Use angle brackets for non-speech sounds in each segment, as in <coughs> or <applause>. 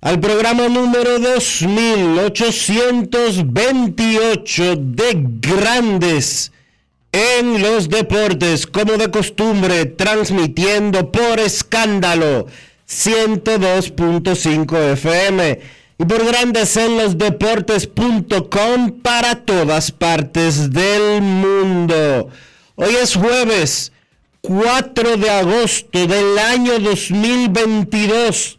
al programa número 2828 de Grandes en los Deportes, como de costumbre, transmitiendo por escándalo 102.5 FM y por Grandes en los Deportes.com para todas partes del mundo. Hoy es jueves 4 de agosto del año 2022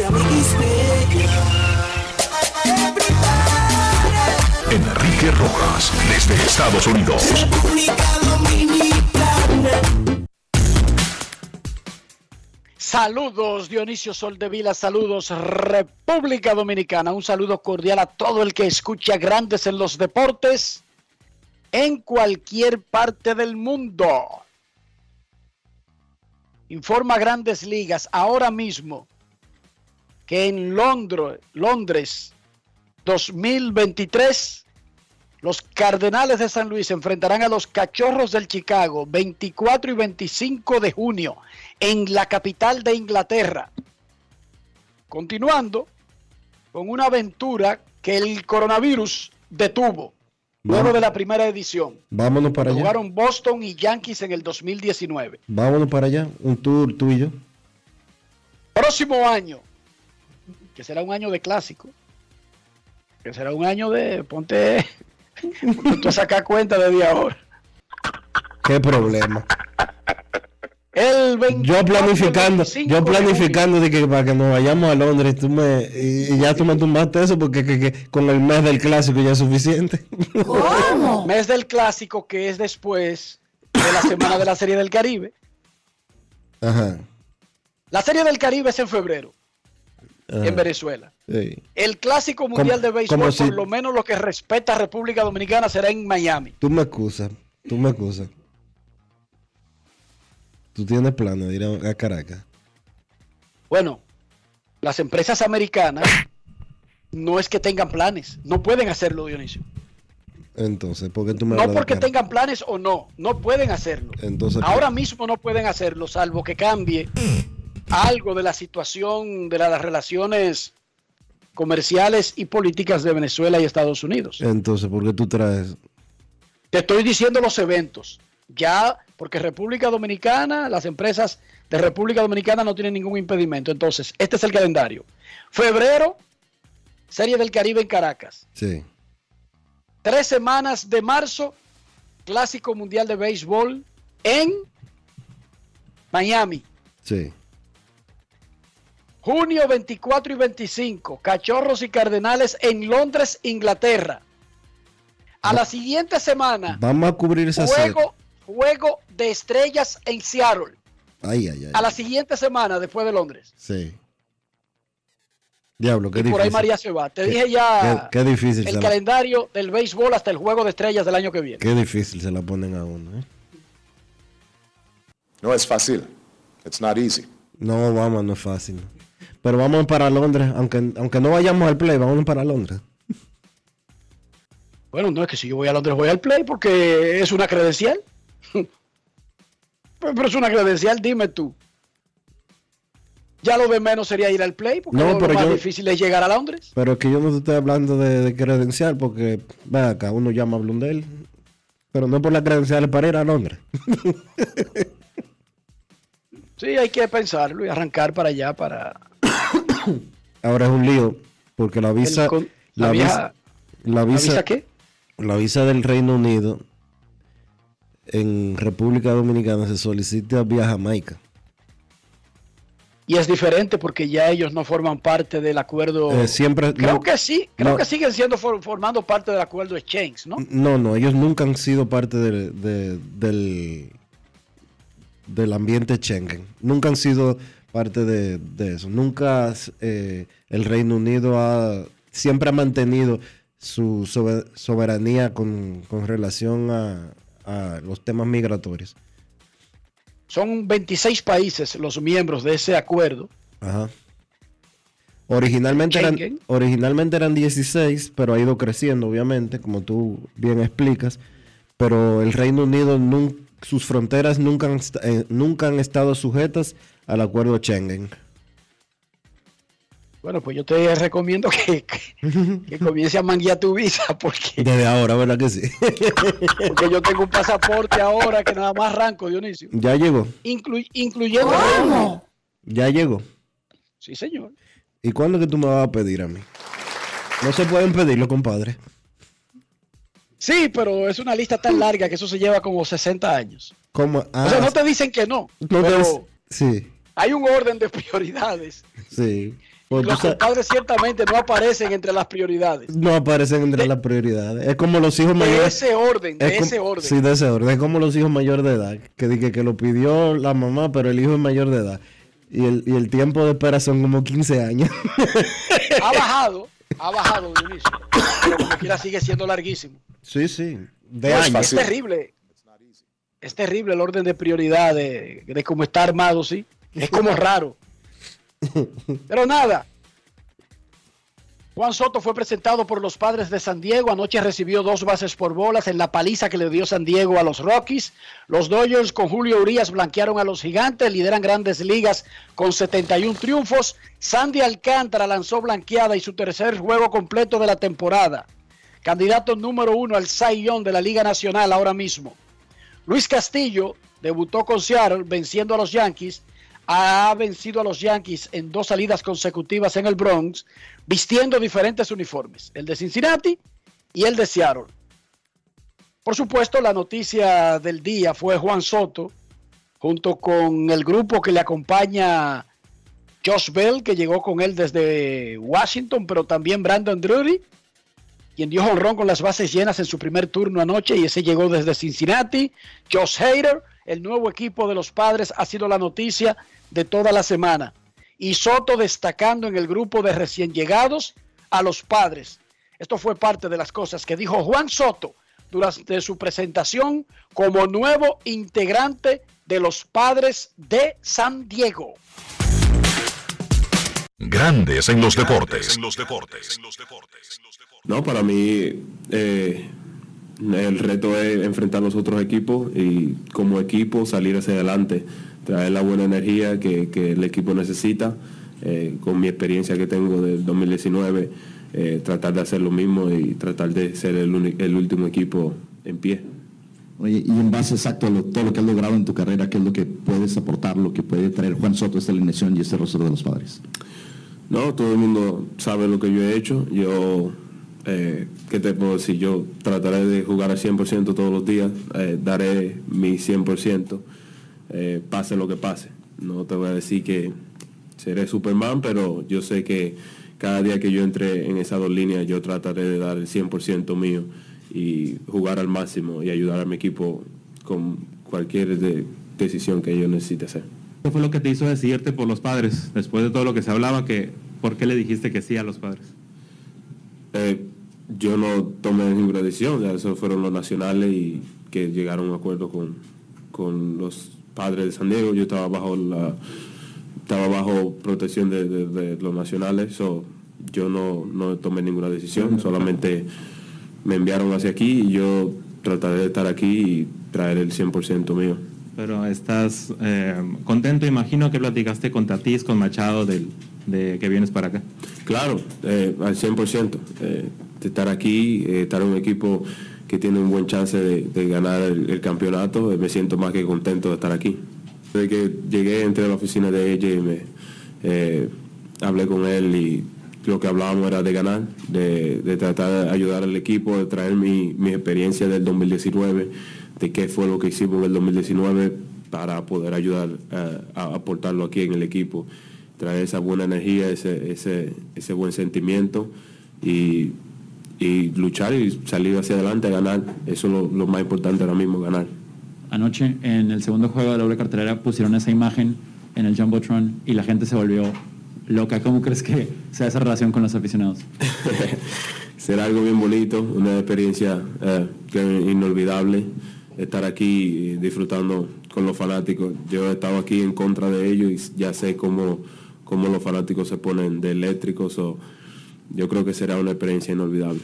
Rojas, desde Estados Unidos. Saludos Dionisio Soldevila, saludos República Dominicana, un saludo cordial a todo el que escucha Grandes en los Deportes en cualquier parte del mundo. Informa Grandes Ligas ahora mismo que en Londres, Londres 2023 los Cardenales de San Luis enfrentarán a los Cachorros del Chicago 24 y 25 de junio en la capital de Inglaterra. Continuando con una aventura que el coronavirus detuvo luego de la primera edición. Vámonos para allá. Jugaron Boston y Yankees en el 2019. Vámonos para allá, un tour tú y yo. Próximo año, que será un año de clásico, que será un año de, ponte Tú sacas cuenta de ahora. ¿Qué problema? El yo planificando, yo planificando de, que para que nos vayamos a Londres tú me, y, ya tú me tumbaste eso porque con el mes del clásico ya es suficiente. ¿Cómo? <laughs> mes del clásico que es después de la semana de la Serie del Caribe. Ajá. La Serie del Caribe es en febrero en Venezuela. El clásico mundial de béisbol, por lo menos lo que respeta a República Dominicana, será en Miami. Tú me acusas, tú me acusas. Tú tienes plano de ir a, Caracas. Bueno, las empresas americanas no es que tengan planes, no pueden hacerlo, Dionisio. Entonces, ¿por qué tú me No porque tengan planes o no, no pueden hacerlo. Entonces, Ahora mismo no pueden hacerlo, salvo que cambie algo de la situación de las relaciones comerciales y políticas de Venezuela y Estados Unidos. Entonces, ¿por qué tú traes? Te estoy diciendo los eventos. Ya, porque República Dominicana, las empresas de República Dominicana no tienen ningún impedimento. Entonces, este es el calendario. Febrero, Serie del Caribe en Caracas. Sí. Tres semanas de marzo, Clásico Mundial de Béisbol en Miami. Sí. Junio 24 y 25, Cachorros y Cardenales en Londres, Inglaterra. A la siguiente semana, vamos a cubrir esa juego, juego de estrellas en Seattle Ay, ay, ay. a la siguiente semana después de Londres. Sí. Diablo, qué Y difícil. por ahí María se va. Te Qué- dije ya qué, qué difícil el la, calendario del béisbol hasta el juego de estrellas del año que viene. qué difícil se la ponen a uno. ¿eh? No es fácil. It's not easy. No, vamos, no es fácil. Pero vamos para Londres, aunque, aunque no vayamos al play, vamos para Londres. Bueno, no es que si yo voy a Londres voy al play porque es una credencial. <laughs> Pero es una credencial, dime tú. Ya lo de menos sería ir al play porque No, lo, pero más yo- difícil es llegar a Londres. Pero es que yo no te estoy hablando de, de credencial porque, ve acá, uno llama a Blundell, pero no por la credencial para ir a Londres. <laughs> Sí, hay que pensarlo y arrancar para allá, para <coughs> Ahora es un lío, porque la visa, con- la, visa, la ¿la visa, visa qué? la visa del Reino Unido en República Dominicana se solicita vía Jamaica. Y es diferente porque ya ellos no forman parte del acuerdo. Eh, siempre, creo no, que sí, creo no. que siguen siendo for- formando parte del acuerdo exchange, ¿no? no, no, ellos nunca han sido parte de- de- del, del ambiente Schengen. Nunca han sido parte de, de eso. Nunca eh, el Reino Unido ha, siempre ha mantenido su sobe- soberanía con, con relación a, a los temas migratorios. Son 26 países los miembros de ese acuerdo. Ajá. Originalmente eran, originalmente eran 16, pero ha ido creciendo, obviamente, como tú bien explicas. Pero el Reino Unido, sus fronteras nunca han, eh, nunca han estado sujetas al acuerdo Schengen. Bueno, pues yo te recomiendo que, que, que <laughs> comience a manguear tu visa porque, Desde ahora, ¿verdad que sí? <laughs> porque yo tengo un pasaporte ahora que nada más arranco, Dionisio. ya llegó, Inclu- incluyendo... ya llegó. Sí, señor. ¿Y cuándo es que tú me vas a pedir a mí? No se pueden pedirlo, compadre. Sí, pero es una lista tan larga que eso se lleva como 60 años. ¿Cómo? o Ah, sea, no te dicen que no, no te- pero Sí, hay un orden de prioridades. sí. Pues Los compadres ciertamente no aparecen entre las prioridades. no aparecen entre las prioridades. Es como los hijos De mayores. ese orden, de Es como- ese orden. Sí, de ese orden. Es como los hijos mayores de edad. Que dije que lo pidió la mamá, pero el hijo es mayor de edad. Y el, y el tiempo de espera son como 15 años. Ha bajado, ha bajado, Dionisio. Pero como quiera sigue siendo larguísimo. sí, sí. De No es años. fácil. Es terrible. Es terrible el orden de prioridad de, de cómo está armado, sí. Es como raro. Pero nada. Juan Soto fue presentado por los padres de San Diego. Anoche recibió dos bases por bolas en la paliza que le dio San Diego a los Rockies. Los Dodgers con Julio Urias blanquearon a los gigantes, lideran grandes ligas con 71 triunfos. Sandy Alcántara lanzó blanqueada y su tercer juego completo de la temporada. Candidato número uno al Young de la Liga Nacional ahora mismo. Luis Castillo debutó con Seattle venciendo a los Yankees. Ha vencido a los Yankees en dos salidas consecutivas en el Bronx, vistiendo diferentes uniformes, el de Cincinnati y el de Seattle. Por supuesto, la noticia del día fue Juan Soto, junto con el grupo que le acompaña Josh Bell, que llegó con él desde Washington, pero también Brandon Drury, quien dio honrón con las bases llenas en su primer turno anoche y ese llegó desde Cincinnati. Josh Hader, el nuevo equipo de los padres, ha sido la noticia de toda la semana. Y Soto destacando en el grupo de recién llegados a los padres. Esto fue parte de las cosas que dijo Juan Soto durante su presentación como nuevo integrante de los padres de San Diego. Grandes en los deportes. No, para mí eh, el reto es enfrentar a los otros equipos y como equipo salir hacia adelante, traer la buena energía que, que el equipo necesita. eh, con mi experiencia que tengo del 2019, eh, tratar de hacer lo mismo y tratar de ser el, el último equipo en pie. Oye, y en base exacto a lo- todo lo que has logrado en tu carrera, ¿qué es lo que puedes aportar, lo que puede traer Juan Soto esta alineación y este rostro de los padres? No, todo el mundo sabe lo que yo he hecho. Yo, eh, ¿qué te puedo decir? Yo trataré de jugar al 100% todos los días, eh, daré mi 100%, eh, pase lo que pase. No te voy a decir que seré Superman, pero yo sé que cada día que yo entre en esas dos líneas, yo trataré de dar el 100% mío y jugar al máximo y ayudar a mi equipo con cualquier de- decisión que yo necesite hacer. ¿Qué fue lo que te hizo decidirte por los padres? Después de todo lo que se hablaba, que, ¿por qué le dijiste que sí a los padres? Eh, yo no tomé ninguna decisión, ya eso fueron los nacionales y que llegaron a un acuerdo con, con los padres de San Diego. Yo estaba bajo la estaba bajo protección de, de- de los nacionales, so, yo no, no tomé ninguna decisión, solamente me enviaron hacia aquí y yo trataré de estar aquí y traer el 100% mío. Pero estás eh, contento, imagino que platicaste con Tatís, con Machado, del, de que vienes para acá. Claro, eh, al 100%. eh, de estar aquí, eh, estar en un equipo que tiene un buen chance de, ganar el, campeonato, eh, me siento más que contento de estar aquí. Desde que llegué, entré a la oficina de ella y me eh, hablé con él y lo que hablábamos era de ganar, de, tratar de ayudar al equipo, de traer mi, mi experiencia del 2019, de qué fue lo que hicimos en el 2019 para poder ayudar eh, a aportarlo aquí en el equipo traer esa buena energía, ese, ese, ese buen sentimiento y, y luchar y salir hacia adelante a ganar. Eso es lo, lo más importante ahora mismo, ganar. Anoche en el segundo juego de la doble cartelera pusieron esa imagen en el Jumbotron y la gente se volvió loca. ¿Cómo crees que sea esa relación con los aficionados? <laughs> Será algo bien bonito, una experiencia eh, inolvidable, estar aquí disfrutando con los fanáticos. Yo he estado aquí en contra de ellos y ya sé cómo, cómo los fanáticos se ponen de eléctricos. o yo creo que será una experiencia inolvidable.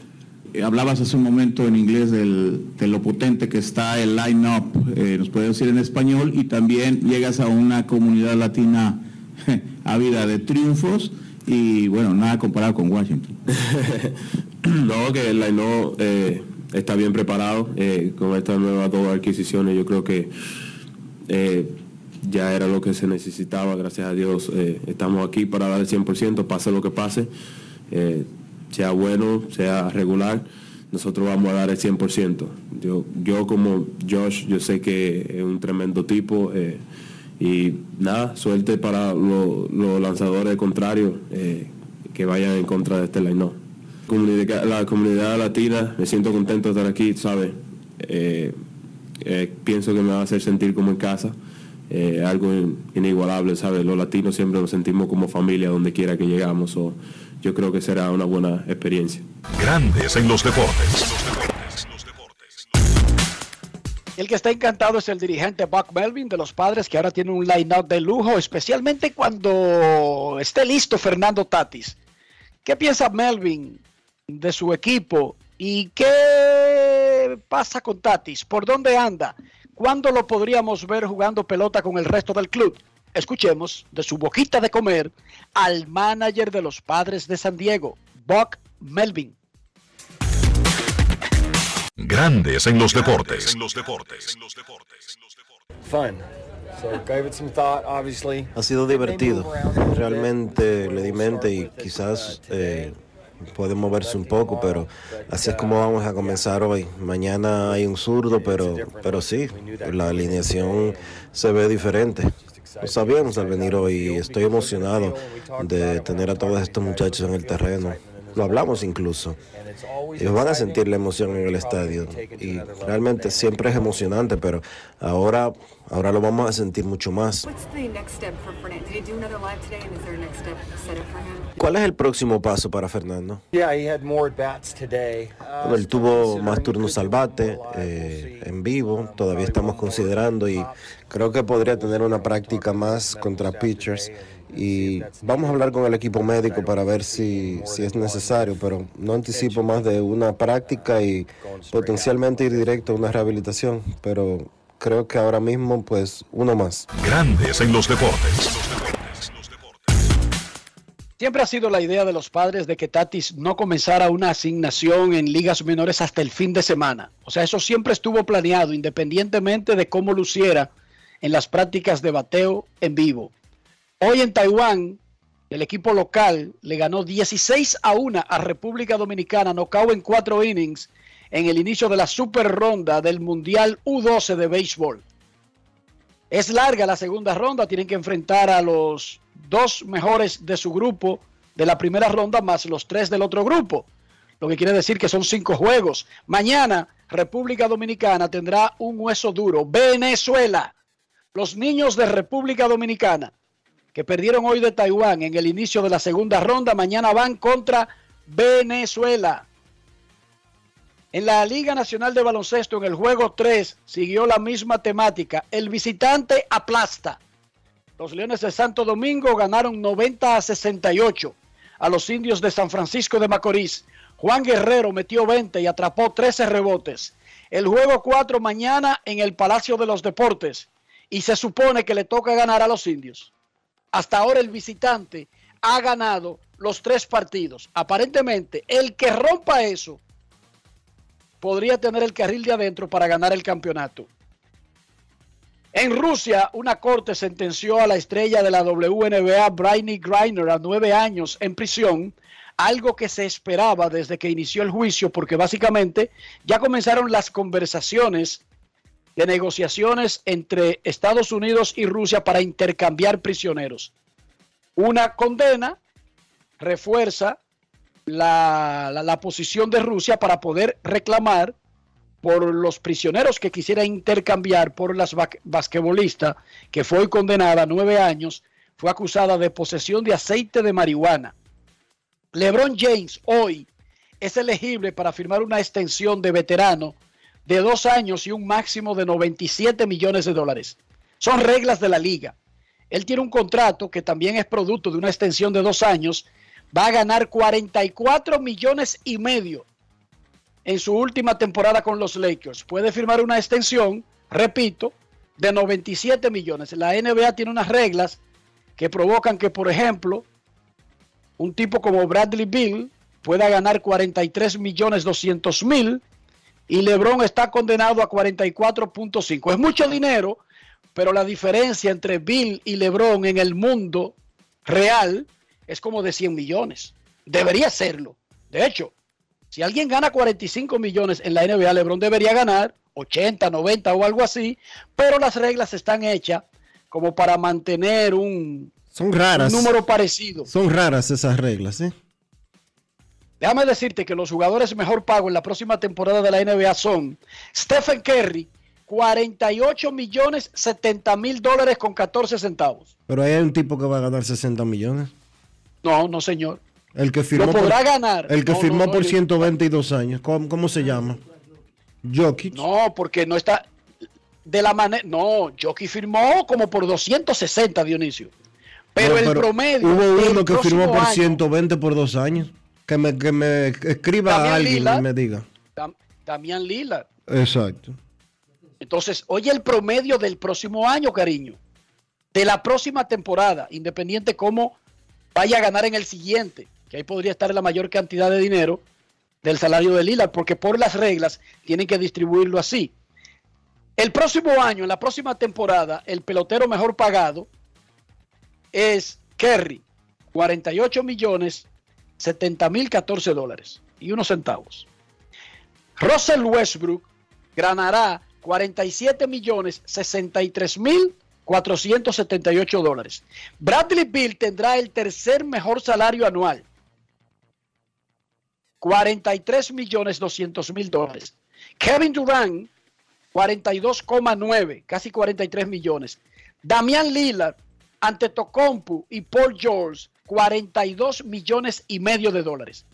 Eh, Hablabas hace un momento en inglés del- de lo potente que está el line-up, eh, nos puedes decir en español, y también llegas a una comunidad latina <laughs> ávida de triunfos y bueno, nada comparado con Washington. <laughs> no, que el line eh, está bien preparado eh, con estas nuevas dos adquisiciones. Yo creo que ya era lo que se necesitaba, gracias a Dios. estamos aquí para dar el 100%, pase lo que pase, eh, sea bueno, sea regular. Nosotros vamos a dar el 100%. Yo, yo como Josh, yo sé que es un tremendo tipo. eh, y nada, suerte para lo- los lanzadores contrarios eh, que vayan en contra de este line Comunidad, la comunidad latina, me siento contento de estar aquí, ¿sabes? Pienso que me va a hacer sentir como en casa, algo in- inigualable, ¿sabes? Los latinos siempre nos sentimos como familia donde quiera que llegamos, yo creo que será una buena experiencia. Grandes en los deportes. El que está encantado es el dirigente Buck Melvin de los padres, que ahora tiene un line-up de lujo, especialmente cuando esté listo Fernando Tatis. ¿Qué piensa Melvin de su equipo y qué pasa con Tatis? ¿Por dónde anda? ¿Cuándo lo podríamos ver jugando pelota con el resto del club? Escuchemos de su boquita de comer al manager de los padres de San Diego, Buck Melvin. Grandes en los deportes. Fun. So gave it some thought, obviously. Ha sido divertido. Realmente le di mente y quizás eh, puede moverse un poco, pero así es como vamos a comenzar hoy. Mañana hay un zurdo, pero, pero sí, la alineación se ve diferente. Lo sabíamos al venir hoy y estoy emocionado de tener a todos estos muchachos en el terreno. Lo hablamos incluso. Ellos van a sentir la emoción en el estadio y realmente siempre es emocionante, pero ahora, ahora lo vamos a sentir mucho más. What's the next step for Fernando? Did he do another live today, and is there a next step set up for him? ¿Cuál es el próximo paso para Fernando? Yeah, he had more at bats today. Bueno, él tuvo más turnos al bate eh, en vivo, todavía estamos considerando y creo que podría tener una práctica más contra pitchers y vamos a hablar con el equipo médico para ver si, si es necesario, pero no anticipo más de una práctica y potencialmente ir directo a una rehabilitación, pero creo que ahora mismo pues uno más. Grandes en los deportes. Siempre ha sido la idea de los padres de que Tatis no comenzara una asignación en ligas menores hasta el fin de semana. O sea, eso siempre estuvo planeado, independientemente de cómo luciera en las prácticas de bateo en vivo. Hoy en Taiwán, el equipo local le ganó 16 a 1 a República Dominicana, knockout en cuatro innings en el inicio de la super ronda del Mundial U12 de béisbol. Es larga la segunda ronda, tienen que enfrentar a los dos mejores de su grupo de la primera ronda más los tres del otro grupo. Lo que quiere decir que son cinco juegos. Mañana República Dominicana tendrá un hueso duro. Venezuela. Los niños de República Dominicana que perdieron hoy de Taiwán en el inicio de la segunda ronda, mañana van contra Venezuela. En la Liga Nacional de Baloncesto, en el juego 3, siguió la misma temática. El visitante aplasta. Los Leones de Santo Domingo ganaron 90 a 68 a los indios de San Francisco de Macorís. Juan Guerrero metió 20 y atrapó 13 rebotes. El juego 4 mañana en el Palacio de los Deportes. Y se supone que le toca ganar a los indios. Hasta ahora el visitante ha ganado los tres partidos. Aparentemente, el que rompa eso podría tener el carril de adentro para ganar el campeonato. En Rusia, una corte sentenció a la estrella de la WNBA, Britney Griner, a nueve años en prisión, algo que se esperaba desde que inició el juicio, porque básicamente ya comenzaron las conversaciones de negociaciones entre Estados Unidos y Rusia para intercambiar prisioneros. Una condena refuerza la, la, posición de Rusia para poder reclamar por los prisioneros que quisiera intercambiar por las basquetbolistas, que fue condenada a nueve años, fue acusada de posesión de aceite de marihuana. LeBron James hoy es elegible para firmar una extensión de veterano de dos años y un máximo de 97 millones de dólares. Son reglas de la liga. Él tiene un contrato que también es producto de una extensión de dos años. Va a ganar 44 millones y medio en su última temporada con los Lakers. Puede firmar una extensión, repito, de 97 millones. La NBA tiene unas reglas que provocan que, por ejemplo, un tipo como Bradley Bill pueda ganar 43 millones 200 mil y LeBron está condenado a 44.5. Es mucho dinero, pero la diferencia entre Bill y LeBron en el mundo real es como de 100 millones. Debería serlo. De hecho, si alguien gana 45 millones en la NBA, LeBron debería ganar 80, 90 o algo así, pero las reglas están hechas como para mantener un, Son raras. un número parecido. Son raras esas reglas, ¿eh? Déjame decirte que los jugadores mejor pagos en la próxima temporada de la NBA son Stephen Curry, 48 millones 70 mil dólares con 14 centavos. Pero ahí hay un tipo que va a ganar 60 millones. No, no, señor. El que firmó Lo podrá por, ganar. El que No, firmó no, por yo- 122 años. ¿Cómo, cómo se llama? Jokic. No, porque no está de la manera. No, Jockey firmó como por 260, Dionisio. Pero No, el promedio. Hubo uno que firmó por año, 120 por dos años. Que me, que me escriba Damián a alguien Lillard. y me diga. Dam- Damián Lillard. Exacto. Entonces, oye el promedio del próximo año, cariño. De la próxima temporada, independiente cómo vaya a ganar en el siguiente, que ahí podría estar la mayor cantidad de dinero del salario de Lillard, porque por las reglas tienen que distribuirlo así. El próximo año, en la próxima temporada, el pelotero mejor pagado es Kerry, 48 millones 70 mil 14 dólares y unos centavos. Russell Westbrook ganará 47 millones 63 mil 478 dólares. Bradley Bill tendrá el tercer mejor salario anual. 43 millones 200 mil dólares. Kevin Durant, 42,9, casi 43 millones. Damián Lillard, Antetokounmpo y Paul George, 42 millones y medio de dólares.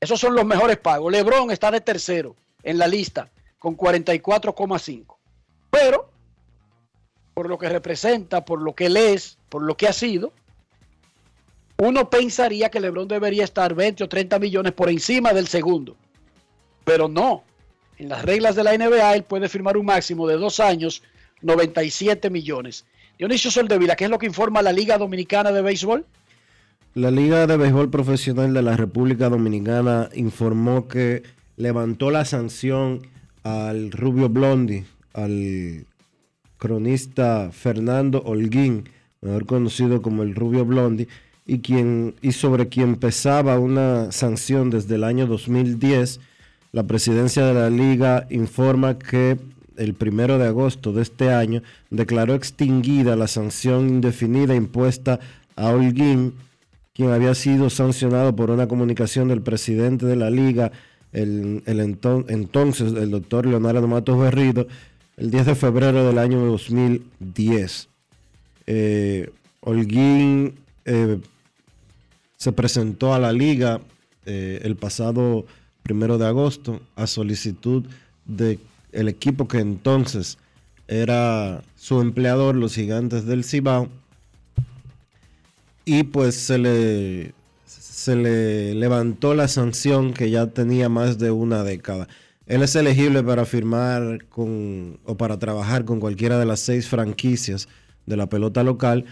Esos son los mejores pagos. LeBron está de tercero en la lista con 44,5. Pero, por lo que representa, por lo que él es, por lo que ha sido, uno pensaría que LeBron debería estar 20 o 30 millones por encima del segundo. Pero no. En las reglas de la NBA, él puede firmar un máximo de dos años, 97 millones. Dionisio Soldevila, ¿qué es lo que informa la Liga Dominicana de Béisbol? La Liga de Béisbol Profesional de la República Dominicana informó que levantó la sanción al Rubio Blondi, al cronista Fernando Holguín, mejor conocido como el Rubio Blondi, y, quien, y sobre quien pesaba una sanción desde el año 2010. La presidencia de la liga informa que el primero de agosto de este año declaró extinguida la sanción indefinida impuesta a Holguín, quien había sido sancionado por una comunicación del presidente de la liga el, el enton- entonces el doctor Leonardo Matos Berrido el 10 de febrero del año 2010. Eh, Holguín eh, se presentó a la liga eh, el pasado primero de agosto a solicitud de el equipo que entonces era su empleador, los gigantes del Cibao, y pues se le, se le levantó la sanción que ya tenía más de una década. Él es elegible para firmar con o para trabajar con cualquiera de las seis franquicias de la pelota local,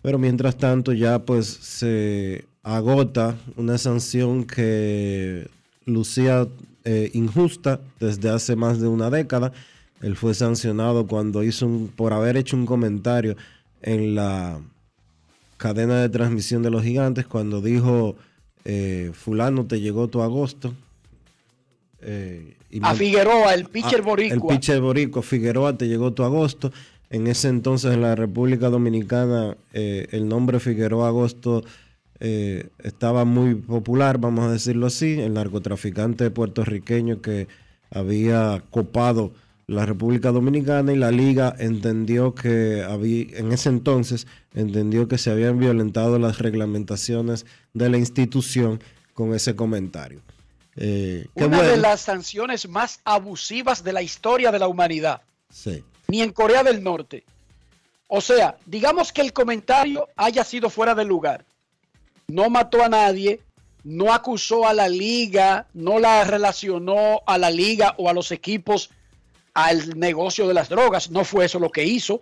pero mientras tanto ya pues se agota una sanción que lucía eh, injusta desde hace más de una década. Él fue sancionado cuando hizo un, por haber hecho un comentario en la cadena de transmisión de los gigantes cuando dijo eh, fulano te llegó tu agosto. Eh, y A Figueroa, el pitcher boricua. El pitcher boricua Figueroa te llegó tu agosto. En ese entonces en la República Dominicana eh, el nombre Figueroa Agosto eh, estaba muy popular, vamos a decirlo así, el narcotraficante puertorriqueño que había copado la República Dominicana y la liga entendió que había, en ese entonces entendió que se habían violentado las reglamentaciones de la institución con ese comentario. Eh, Una de las sanciones más abusivas de la historia de la humanidad. Sí. Ni en Corea del Norte. O sea, digamos que el comentario haya sido fuera de lugar. No mató a nadie, no acusó a la liga, no la relacionó a la liga o a los equipos al negocio de las drogas. No fue eso lo que hizo.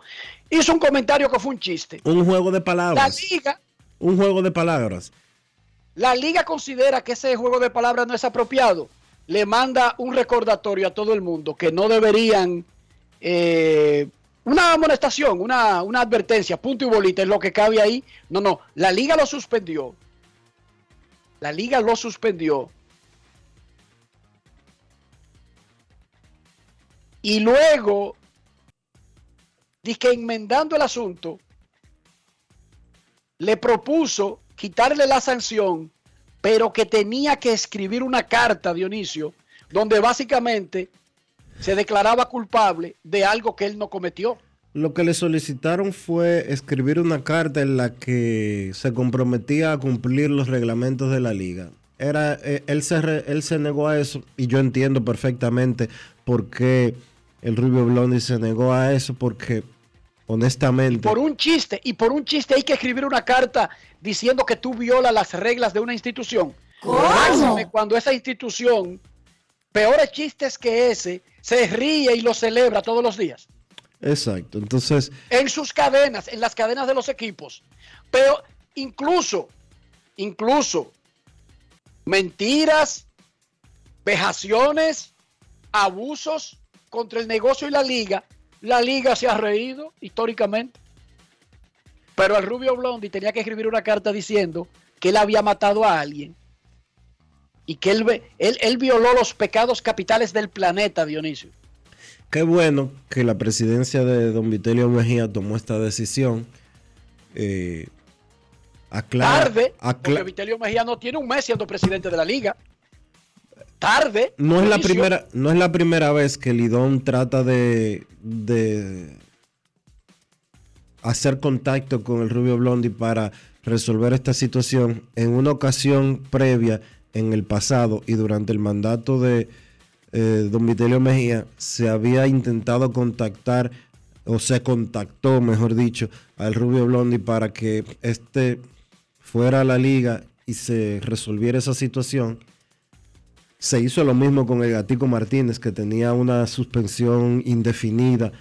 Hizo un comentario que fue un chiste. Un juego de La palabras. liga, Un juego de palabras. la liga considera que ese juego de palabras no es apropiado. Le manda un recordatorio a todo el mundo que no deberían eh, una amonestación, una, una advertencia, punto y bolita es lo que cabe ahí. No, no, la liga lo suspendió. La liga lo suspendió. Y luego, que enmendando el asunto, le propuso quitarle la sanción, pero que tenía que escribir una carta, Dionisio, donde básicamente se declaraba culpable de algo que él no cometió. Lo que le solicitaron fue escribir una carta en la que se comprometía a cumplir los reglamentos de la liga. Era, eh, él, se él se negó a eso y yo entiendo perfectamente por qué el Rubio Blondi se negó a eso, porque honestamente... Por un chiste, y por un chiste hay que escribir una carta diciendo que tú violas las reglas de una institución. Máxime cuando esa institución, peores chistes que ese, se ríe y lo celebra todos los días. Exacto, entonces... en sus cadenas, en las cadenas de los equipos. Pero incluso, incluso, mentiras, vejaciones, abusos contra el negocio y la liga, la liga se ha reído históricamente. Pero el Rubio Blondi tenía que escribir una carta diciendo que él había matado a alguien y que él, él, él violó los pecados capitales del planeta, Dionisio. Qué bueno que la presidencia de don Vitelio Mejía tomó esta decisión. Eh, aclara- Tarde, acla- porque Vitelio Mejía no tiene un mes siendo presidente de la liga. Tarde. no, es la primera, no es la primera vez que Lidón trata de, de hacer contacto con el Rubio Blondi para resolver esta situación. En una ocasión previa, en el pasado y durante el mandato de eh, don Vitelio Mejía, se había intentado contactar, o se contactó, mejor dicho, al Rubio Blondi para que este fuera a la liga y se resolviera esa situación. Se hizo lo mismo con el Gatico Martínez, que tenía una suspensión indefinida,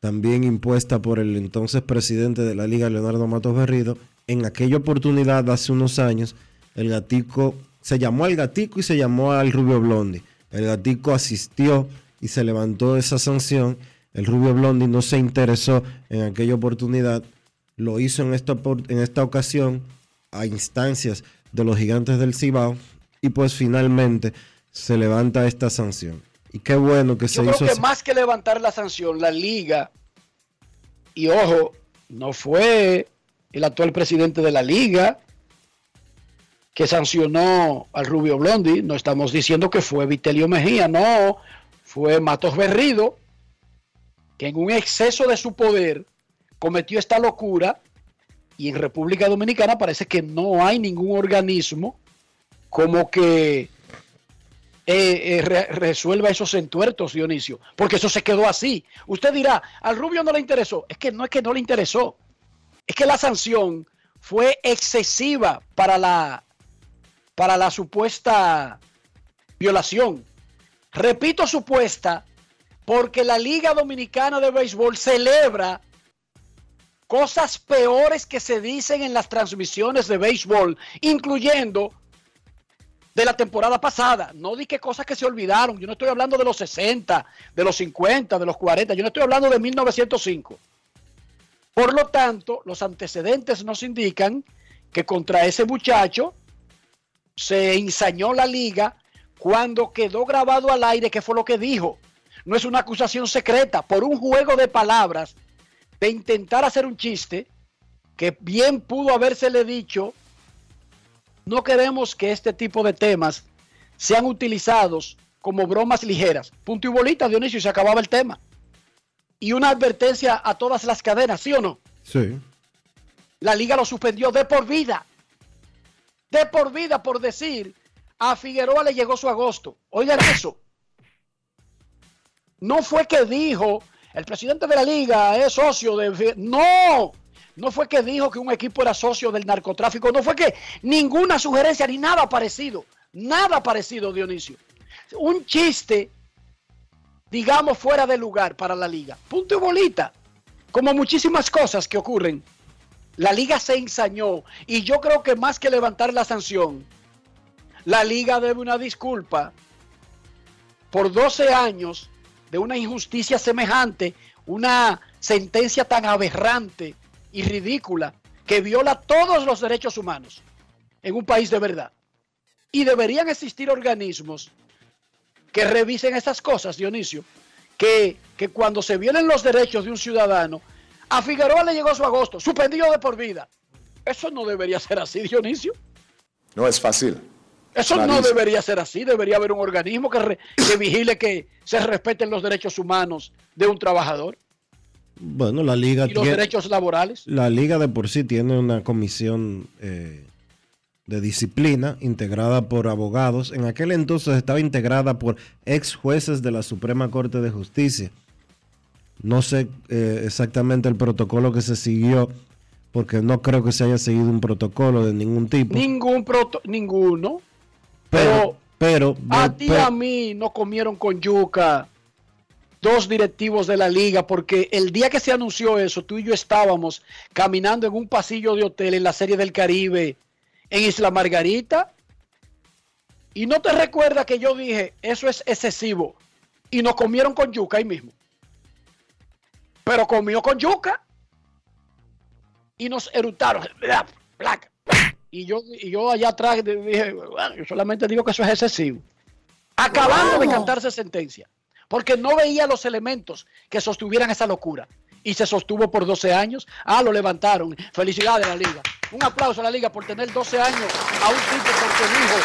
también impuesta por el entonces presidente de la liga, Leonardo Matos Berrido. En aquella oportunidad, hace unos años, el Gatico se llamó al Gatico y se llamó al Rubio Blondi. El Gatico asistió y se levantó esa sanción. El Rubio Blondi no se interesó en aquella oportunidad. Lo hizo en esta, en esta ocasión a instancias de los gigantes del Cibao y pues finalmente se levanta esta sanción. Y qué bueno que se creo hizo que así. más que levantar la sanción, la liga, y ojo, no fue el actual presidente de la liga, que sancionó al Rubio Blondi. No estamos diciendo que fue Vitelio Mejía, no, fue Matos Berrido, que en un exceso de su poder cometió esta locura y en República Dominicana parece que no hay ningún organismo como que eh, eh, re- resuelva esos entuertos, Dionisio, porque eso se quedó así. Usted dirá, al Rubio no le interesó. Es que no es que no le interesó, es que la sanción fue excesiva para la, para la supuesta violación. Repito, supuesta, porque la Liga Dominicana de Béisbol celebra cosas peores que se dicen en las transmisiones de béisbol, incluyendo de la temporada pasada. No di que cosas que se olvidaron. Yo no estoy hablando de los 60, de los 50, de los 40. Yo no estoy hablando de 1905. Por lo tanto, los antecedentes nos indican que contra ese muchacho se ensañó la liga cuando quedó grabado al aire que fue lo que dijo. No es una acusación secreta por un juego de palabras de intentar hacer un chiste que bien pudo habérsele dicho no queremos que este tipo de temas sean utilizados como bromas ligeras. Punto y bolita, Dionisio, y se acababa el tema. Y una advertencia a todas las cadenas, ¿sí o no? Sí. La liga lo suspendió de por vida. De por vida, por decir, a Figueroa le llegó su agosto. Oigan eso. No fue que dijo, el presidente de la liga es socio de... Fi-". No, no fue que dijo que un equipo era socio del narcotráfico. No fue que ninguna sugerencia ni nada parecido. Nada parecido, Dionisio. Un chiste, digamos, fuera de lugar para la liga. Punto y bolita. Como muchísimas cosas que ocurren. La liga se ensañó y yo creo que más que levantar la sanción, la liga debe una disculpa por 12 años de una injusticia semejante, una sentencia tan aberrante y ridícula que viola todos los derechos humanos en un país de verdad. Y deberían existir organismos que revisen estas cosas, Dionisio, que, que cuando se violen los derechos de un ciudadano, a Figueroa le llegó su agosto, suspendido de por vida. Eso no debería ser así, Dionisio. No es fácil. Eso no debería ser así. Debería haber un organismo que, re- que vigile que se respeten los derechos humanos de un trabajador Bueno, la liga y los tiene- derechos laborales. La liga de por sí tiene una comisión eh, de disciplina integrada por abogados. En aquel entonces estaba integrada por ex jueces de la Suprema Corte de Justicia. No sé eh, exactamente el protocolo que se siguió, porque no creo que se haya seguido un protocolo de ningún tipo. Ningún proto, ninguno. pero, pero, A ti y pero- a mí no comieron con yuca dos directivos de la liga porque el día que se anunció eso, tú y yo estábamos caminando en un pasillo de hotel en la Serie del Caribe en Isla Margarita y no te recuerda que yo dije, eso es excesivo y nos comieron con yuca ahí mismo. Pero comió con yuca y nos erutaron. Y yo, y yo allá atrás dije, "Bueno, yo solamente digo que eso es excesivo. Acabando de cantarse sentencia, porque no veía los elementos que sostuvieran esa locura. Y se sostuvo por 12 años. Ah, lo levantaron. Felicidades a la liga. Un aplauso a la liga por tener 12 años a un tipo porque dijo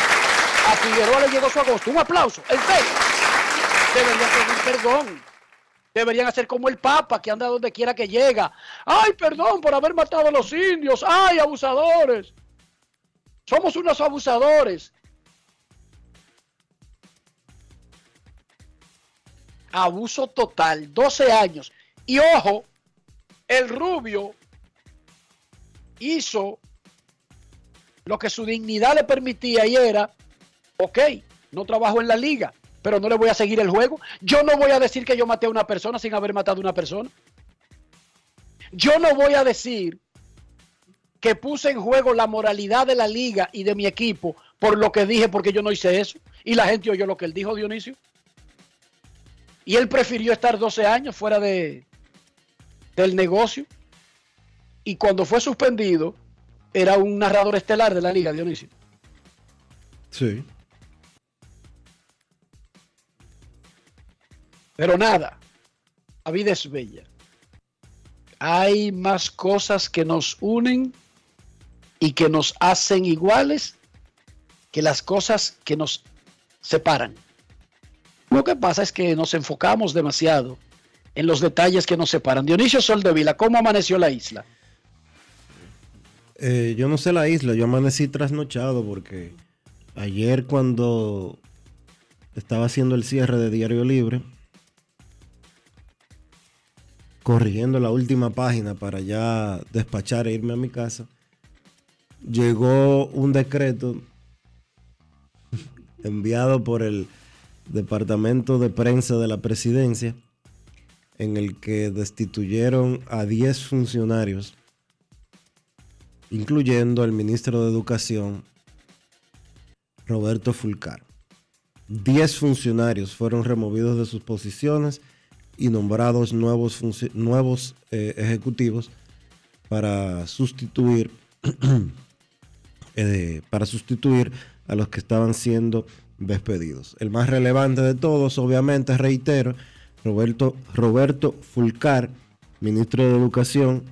a Figueroa le llegó su agosto. Un aplauso. En serio. Deberían pedir perdón. Deberían hacer como el Papa que anda donde quiera que llega. Ay, perdón por haber matado a los indios. Ay, abusadores. Somos unos abusadores. Abuso total, 12 años. Y ojo, el rubio hizo lo que su dignidad le permitía y era, ok, no trabajo en la liga, pero no le voy a seguir el juego. Yo no voy a decir que yo maté a una persona sin haber matado a una persona. Yo no voy a decir que puse en juego la moralidad de la liga y de mi equipo por lo que dije, porque yo no hice eso. Y la gente oyó lo que él dijo, Dionisio. Y él prefirió estar 12 años fuera de, del negocio. Y cuando fue suspendido, era un narrador estelar de la liga, Dionisio. Sí. Pero nada, la vida es bella. Hay más cosas que nos unen y que nos hacen iguales que las cosas que nos separan. Lo que pasa es que nos enfocamos demasiado en los detalles que nos separan. Dionisio Soldevila, ¿cómo amaneció la isla? Eh, yo no sé la isla, yo amanecí trasnochado porque ayer cuando estaba haciendo el cierre de Diario Libre, corrigiendo la última página para ya despachar e irme a mi casa, llegó un decreto enviado por el Departamento de Prensa de la Presidencia en el que destituyeron a 10 funcionarios, incluyendo al ministro de Educación, Roberto Fulcar. 10 funcionarios fueron removidos de sus posiciones y nombrados nuevos, nuevos eh, ejecutivos para sustituir, <clears throat> eh, para sustituir a los que estaban siendo despedidos. El más relevante de todos, obviamente, reitero, Roberto, Roberto Fulcar, ministro de Educación,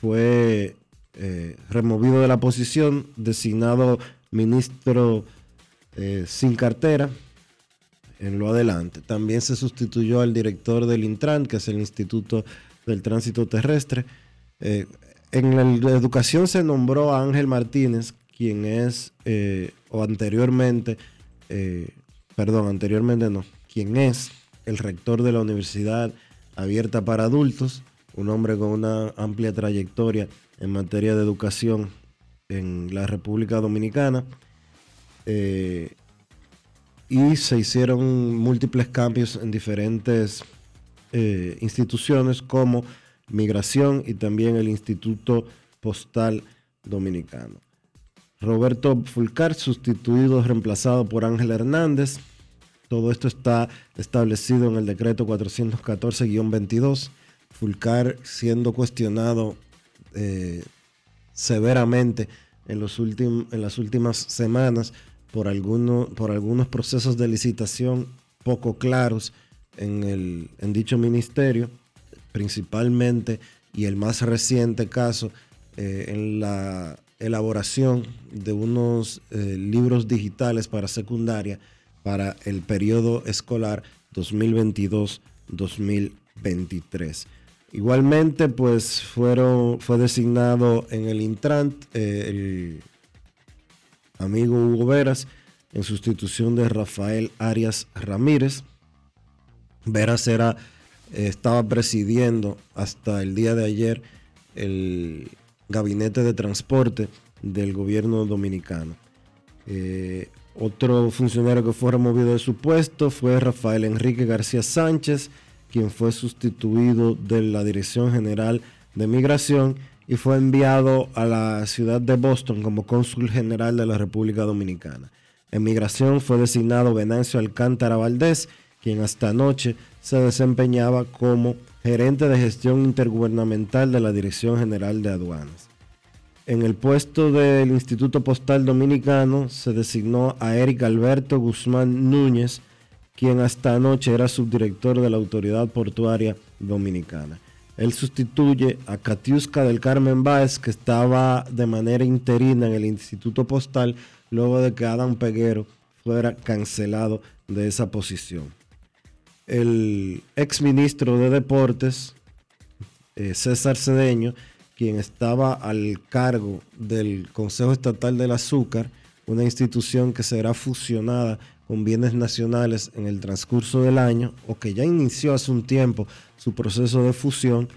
fue eh, removido de la posición, designado ministro sin cartera, en lo adelante. También se sustituyó al director del Intran, que es el Instituto del Tránsito Terrestre. Eh, en la educación se nombró a Ángel Martínez, quien es, eh, o anteriormente, eh, perdón, anteriormente no, quien es el rector de la Universidad Abierta para Adultos, un hombre con una amplia trayectoria en materia de educación en la República Dominicana y se hicieron múltiples cambios en diferentes eh, instituciones como Migración y también el Instituto Postal Dominicano. Roberto Fulcar, sustituido, reemplazado por Ángel Hernández. Todo esto está establecido en el decreto 414-22. Fulcar siendo cuestionado eh, severamente en, los en las últimas semanas por, por algunos procesos de licitación poco claros en, el, en dicho ministerio, principalmente y el más reciente caso eh, en la elaboración de unos eh, libros digitales para secundaria para el periodo escolar 2022-2023. Igualmente, pues fueron, fue designado en el Intrant eh, el amigo Hugo Veras en sustitución de Rafael Arias Ramírez. Veras era, eh, estaba presidiendo hasta el día de ayer el gabinete de transporte del gobierno dominicano. Eh, otro funcionario que fue removido de su puesto fue Rafael Enrique García Sánchez, quien fue sustituido de la Dirección General de Migración y fue enviado a la ciudad de Boston como cónsul general de la República Dominicana. En migración fue designado Venancio Alcántara Valdés, quien hasta anoche se desempeñaba como gerente de gestión intergubernamental de la Dirección General de Aduanas. En el puesto del Instituto Postal Dominicano se designó a Eric Alberto Guzmán Núñez, quien hasta anoche era subdirector de la Autoridad Portuaria Dominicana. Él sustituye a Katiuska del Carmen Báez, que estaba de manera interina en el Instituto Postal, luego de que Adam Peguero fuera cancelado de esa posición. El ex ministro de Deportes, eh, César Cedeño, quien estaba al cargo del Consejo Estatal del Azúcar, una institución que será fusionada con bienes nacionales en el transcurso del año, o que ya inició hace un tiempo su proceso de fusión,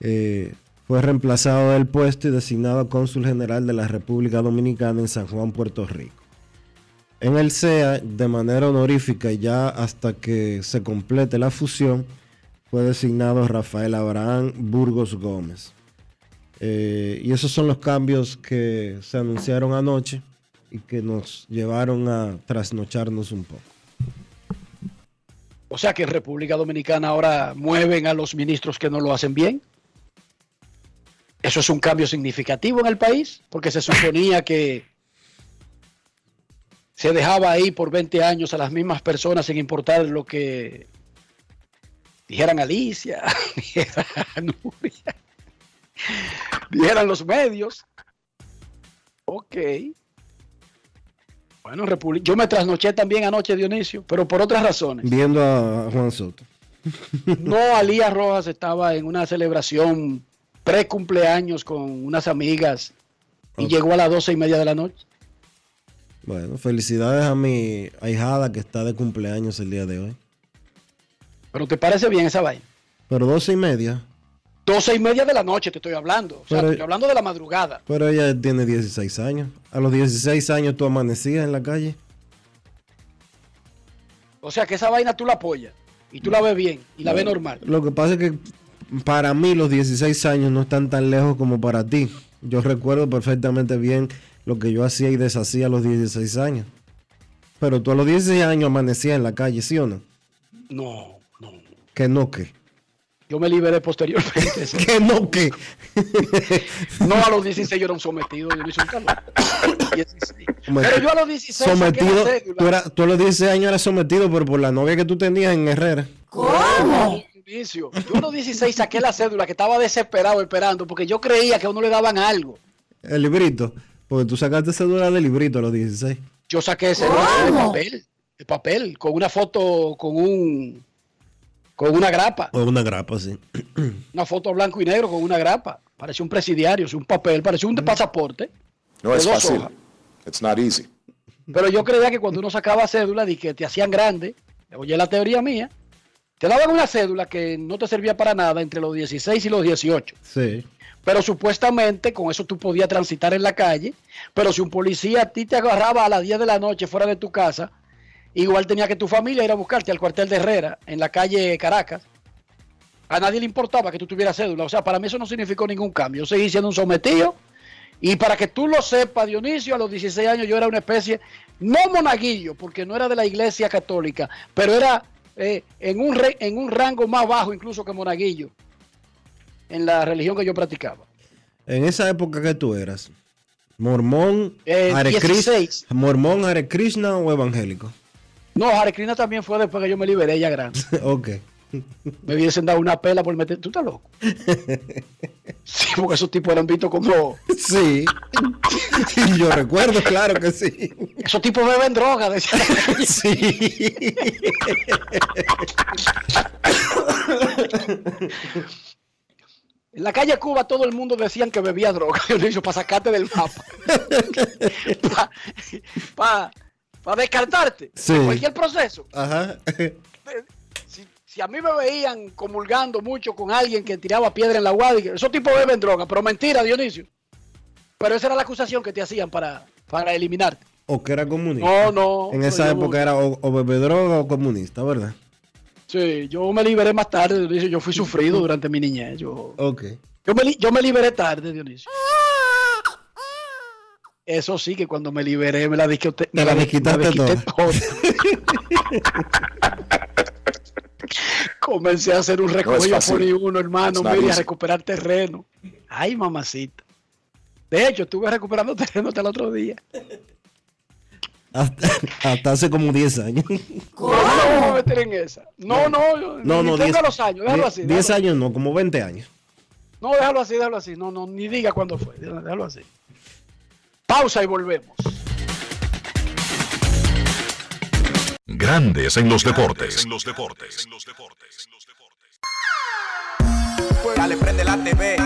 eh, fue reemplazado del puesto y designado cónsul general de la República Dominicana en San Juan, Puerto Rico. En el CEA, de manera honorífica, ya hasta que se complete la fusión, fue designado Rafael Abraham Burgos Gómez. Eh, y esos son los cambios que se anunciaron anoche y que nos llevaron a trasnocharnos un poco. O sea que en República Dominicana ahora mueven a los ministros que no lo hacen bien. Eso es un cambio significativo en el país, porque se suponía que se dejaba ahí por 20 años a las mismas personas sin importar lo que dijeran Alicia, <laughs> dijeran Nuria, dijeran los medios. Ok. Bueno, República. Yo me trasnoché también anoche, Dionisio, pero por otras razones. Viendo a Juan Soto. No, Alías Rojas estaba en una celebración pre-cumpleaños con unas amigas y llegó a las doce y media de la noche. Bueno, felicidades a mi ahijada que está de cumpleaños el día de hoy. Pero ¿te parece bien esa vaina? Pero doce y media. Doce y media de la noche te estoy hablando. O sea, Pero- te estoy hablando de la madrugada. Pero ella tiene 16 años. A los 16 años tú amanecías en la calle. O sea, que esa vaina tú la apoyas y tú la ves bien y la ves normal. Lo que pasa es que para mí los 16 años no están tan lejos como para ti. Yo recuerdo perfectamente bien lo que yo hacía y deshacía a los 16 años. Pero tú a los 16 años amanecías en la calle, ¿sí o no? No, no. Que no, que. Yo me liberé posteriormente. <laughs> sí. Que no, que. <laughs> No, a los 16 yo era un sometido, yo no hice un calor. 16. Sometido. Pero yo a los 16 saqué la sometido. cédula. Tú, eras- tú a los 16 años eras sometido, pero por la novia que tú tenías en Herrera. ¿Cómo? Yo a los 16 saqué la cédula que estaba desesperado esperando porque yo creía que a uno le daban algo. El librito. Porque tú sacaste cédula de librito a los 16. Yo saqué cédula de papel, de papel, con una foto, con un, con una grapa, O una grapa, sí. <clears throat> una foto blanco y negro con una grapa. Parecía un presidiario, es un papel, parecía un pasaporte. No es fácil. hojas. It's not easy. Pero yo creía que cuando uno sacaba cédula, de que te hacían grande, oye la teoría mía, te daban una cédula que no te servía para nada entre los 16 y los 18. Sí. Pero supuestamente con eso tú podías transitar en la calle. Pero si un policía a ti te agarraba a las 10 de la noche fuera de tu casa, igual tenía que tu familia ir a buscarte al cuartel de Herrera en la calle Caracas. A nadie le importaba que tú tuvieras cédula. O sea, para mí eso no significó ningún cambio. Yo seguí siendo un sometido. Y para que tú lo sepas, Dionisio, a los 16 años yo era una especie, no monaguillo, porque no era de la iglesia católica, pero era eh, en, un re- en un rango más bajo incluso que monaguillo, en la religión que yo practicaba. En esa época que tú eras, mormón, Eh, Hare Krishna, 16. mormón, Hare Krishna o evangélico. No, Hare Krishna también fue después que yo me liberé ya grande. <laughs> ok. Me hubiesen dado una pela por meter. ¿Tú estás loco? <laughs> Sí, porque esos tipos eran vistos como. Sí. <laughs> Yo recuerdo, claro que sí. Esos tipos beben droga. decía. Sí. En la calle Cuba todo el mundo decían que bebía droga. <laughs> Dije, para sacarte del mapa. <laughs> Para descartarte. Sí. En cualquier proceso. Ajá. Si, si a mí me veían comulgando mucho con alguien que tiraba piedra en la guardia, y que esos tipos beben droga. Pero mentira, Dionisio. Pero esa era la acusación que te hacían para, para eliminarte. O que era comunista. No, no. En esa época era o, o bebe droga o comunista, ¿verdad? Sí, yo me liberé más tarde, Dionisio. Yo fui sufrido <laughs> durante mi niñez. Yo, Ok. yo, me, yo me liberé tarde, Dionisio. Eso sí, que cuando me liberé me la disquité, Te la desquitaste toda. toda. <laughs> Comencé a hacer un recogido fácil. por uno, hermano, mire, a recuperar terreno. Ay, mamacita. De hecho, estuve recuperando terreno hasta el otro día. Hasta, hasta hace como 10 años. ¿Cómo no me voy a meter en esa? No, no, No, ni no, ponga 10 los años, déjalo así. 10 déjalo años no, como 20 años. No, déjalo así, déjalo así. No, no, ni diga cuándo fue. Déjalo así. Pausa y volvemos. Grandes en los deportes. los deportes. Dale, prende la TV,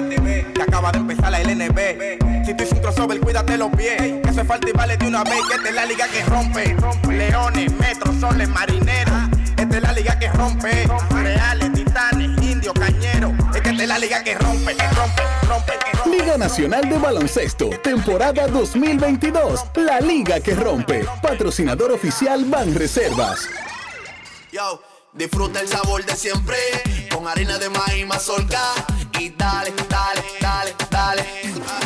que acaba de empezar la LNB. Si tú un crossover, cuídate los pies. Eso es falta y vale de una vez. Que esta es la liga que rompe. Leones, metros, soles, marineros. Esta es la liga que rompe. Reales, titanes, indios, cañeros. Esta es la liga que rompe, que rompe, rompe, que rompe. Liga Nacional de Baloncesto, temporada 2022. La liga que rompe. Patrocinador oficial Banreservas. Yo, disfruta el sabor de siempre. Con harina de maíz mazorca. Y dale, dale, dale, dale.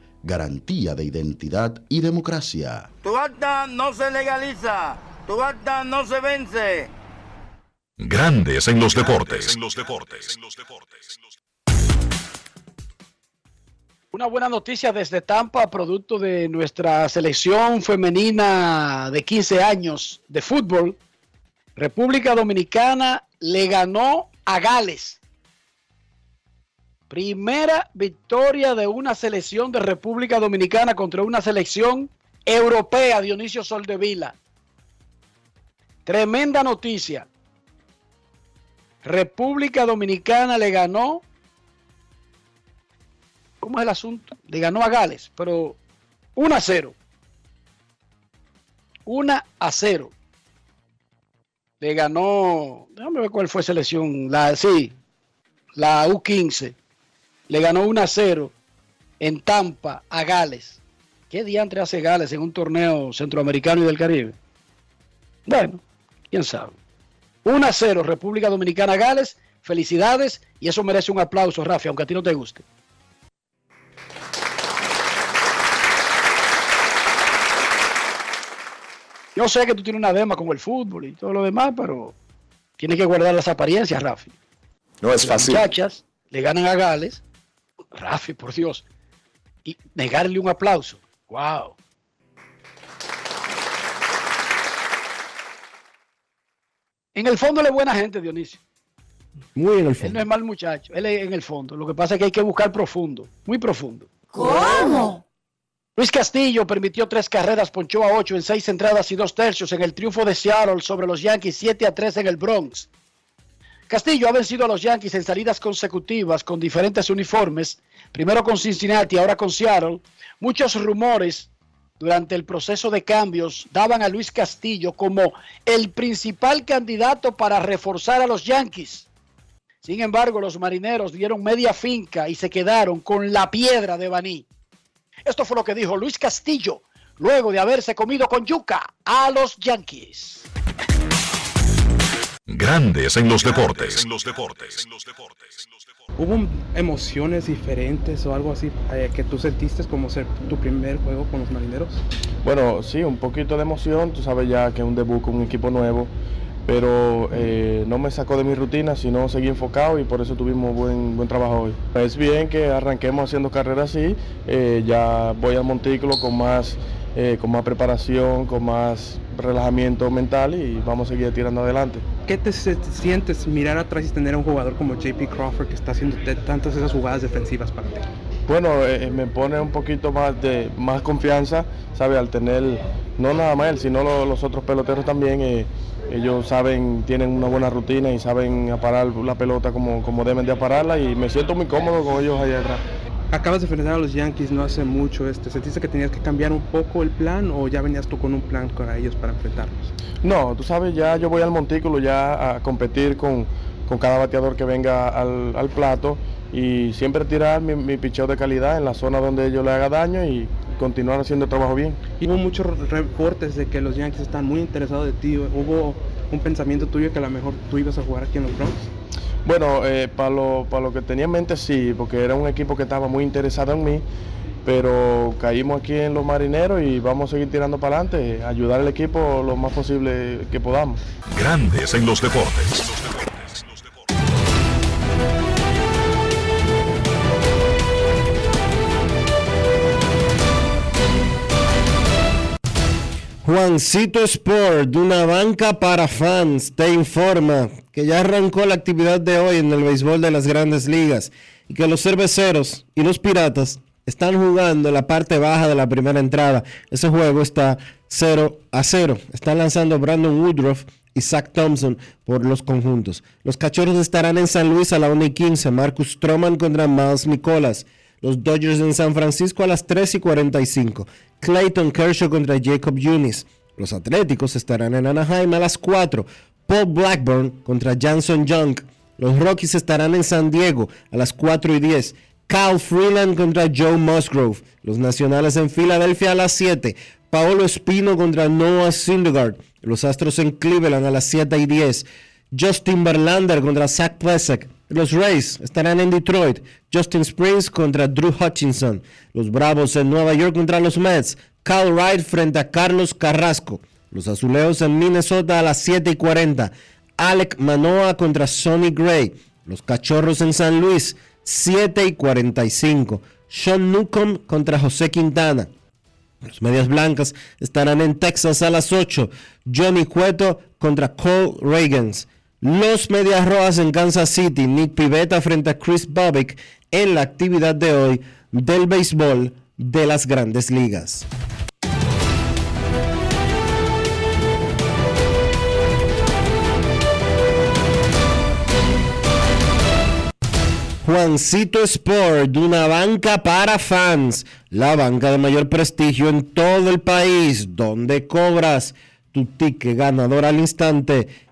Garantía de identidad y democracia. Tu acta no se legaliza, tu acta no se vence. Grandes en los deportes. Una buena noticia desde Tampa, producto de nuestra selección femenina de 15 años de fútbol. República Dominicana le ganó a Gales. Primera victoria de una selección de República Dominicana contra una selección europea, Dionisio Soldevila. Tremenda noticia. República Dominicana le ganó. ¿Cómo es el asunto? Le ganó a Gales, pero 1 a 0. 1 a 0. Le ganó. Déjame ver cuál fue selección. La, sí, la U15. Le ganó 1 a 0 en Tampa a Gales. ¿Qué diantre hace Gales en un torneo centroamericano y del Caribe? Bueno, quién sabe. 1 a 0, República Dominicana Gales. Felicidades y eso merece un aplauso, Rafi, aunque a ti no te guste. Yo sé que tú tienes una dema con el fútbol y todo lo demás, pero tienes que guardar las apariencias, Rafi. No es Las fácil. muchachas le ganan a Gales. Rafi, por Dios. Y negarle un aplauso. ¡Wow! En el fondo él es buena gente, Dionisio. Muy en el Él fondo. no es mal muchacho. Él es en el fondo. Lo que pasa es que hay que buscar profundo. Muy profundo. ¿Cómo? Luis Castillo permitió tres carreras, ponchó a ocho en seis entradas y dos tercios en el triunfo de Seattle sobre los Yankees 7 a 3 en el Bronx. Castillo ha vencido a los Yankees en salidas consecutivas con diferentes uniformes, primero con Cincinnati, ahora con Seattle. Muchos rumores durante el proceso de cambios daban a Luis Castillo como el principal candidato para reforzar a los Yankees. Sin embargo, los marineros dieron media finca y se quedaron con la piedra de Baní. Esto fue lo que dijo Luis Castillo luego de haberse comido con yuca a los Yankees. Grandes en los deportes. ¿Hubo emociones diferentes o algo así eh, que tú sentiste como ser tu primer juego con los marineros? Bueno, sí, un poquito de emoción, tú sabes ya que es un debut con un equipo nuevo, pero eh, no me sacó de mi rutina, sino seguí enfocado y por eso tuvimos buen, buen trabajo hoy. Es bien que arranquemos haciendo carreras así, eh, ya voy al montículo con más, eh, con más preparación, con más relajamiento mental y vamos a seguir tirando adelante. ¿Qué te sientes mirar atrás y tener a un jugador como JP Crawford que está haciendo tantas esas jugadas defensivas para ti? Bueno, eh, me pone un poquito más de más confianza, ¿sabe? Al tener, no nada más él, sino lo- los otros peloteros también, eh, ellos saben, tienen una buena rutina y saben aparar la pelota como, como deben de apararla y me siento muy cómodo con ellos allá atrás. Acabas de enfrentar a los Yankees no hace mucho. Este, ¿Sentiste que tenías que cambiar un poco el plan o ya venías tú con un plan para ellos para enfrentarlos? No, tú sabes, ya yo voy al montículo ya a competir con, con cada bateador que venga al, al plato y siempre tirar mi, mi picheo de calidad en la zona donde yo le haga daño y continuar haciendo el trabajo bien. Y hubo muchos reportes de que los Yankees están muy interesados de ti. ¿Hubo un pensamiento tuyo que a lo mejor tú ibas a jugar aquí en los Bronx? Bueno, eh, para lo, para lo que tenía en mente sí, porque era un equipo que estaba muy interesado en mí, pero caímos aquí en los marineros y vamos a seguir tirando para adelante, ayudar al equipo lo más posible que podamos. Grandes en los deportes. Juancito Sport, de una banca para fans, te informa que ya arrancó la actividad de hoy en el béisbol de las grandes ligas y que los cerveceros y los piratas están jugando en la parte baja de la primera entrada. Ese juego está 0 a 0. Están lanzando Brandon Woodruff y Zach Thompson por los conjuntos. Los cachorros estarán en San Luis a la 1 y 15. Marcus Stroman contra Miles Nicolas. Los Dodgers en San Francisco a las 3 y 45. Clayton Kershaw contra Jacob Yunis. Los Atléticos estarán en Anaheim a las 4. Paul Blackburn contra Janson Young. Los Rockies estarán en San Diego a las 4 y 10. Kyle Freeland contra Joe Musgrove. Los Nacionales en Filadelfia a las 7. Paolo Espino contra Noah Syndergaard. Los Astros en Cleveland a las 7 y 10. Justin Verlander contra Zach Plesac. Los Rays estarán en Detroit. Justin Springs contra Drew Hutchinson. Los Bravos en Nueva York contra los Mets. Kyle Wright frente a Carlos Carrasco. Los Azuleos en Minnesota a las 7 y 40. Alec Manoa contra Sonny Gray. Los Cachorros en San Luis, 7 y 45. Sean Newcomb contra José Quintana. Los Medias Blancas estarán en Texas a las 8. Johnny Cueto contra Cole Reagans. Los Medias Rojas en Kansas City. Nick Pivetta frente a Chris Bobbick en la actividad de hoy del béisbol de las grandes ligas. Juancito Sport, una banca para fans, la banca de mayor prestigio en todo el país, donde cobras tu ticket ganador al instante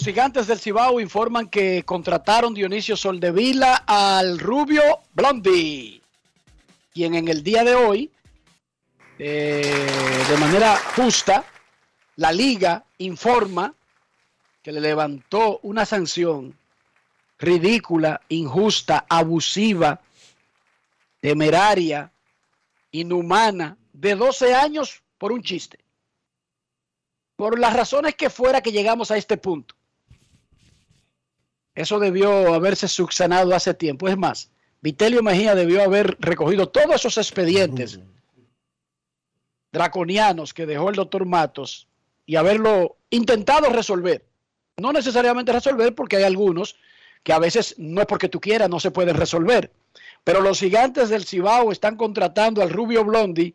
gigantes del Cibao informan que contrataron Dionisio Soldevila al Rubio Blondi, quien en el día de hoy, eh, de manera justa, la liga informa que le levantó una sanción ridícula, injusta, abusiva, temeraria, inhumana, de 12 años por un chiste. Por las razones que fuera que llegamos a este punto. Eso debió haberse subsanado hace tiempo. Es más, Vitelio Mejía debió haber recogido todos esos expedientes draconianos que dejó el doctor Matos y haberlo intentado resolver. No necesariamente resolver porque hay algunos que a veces no es porque tú quieras, no se pueden resolver. Pero los gigantes del Cibao están contratando al Rubio Blondi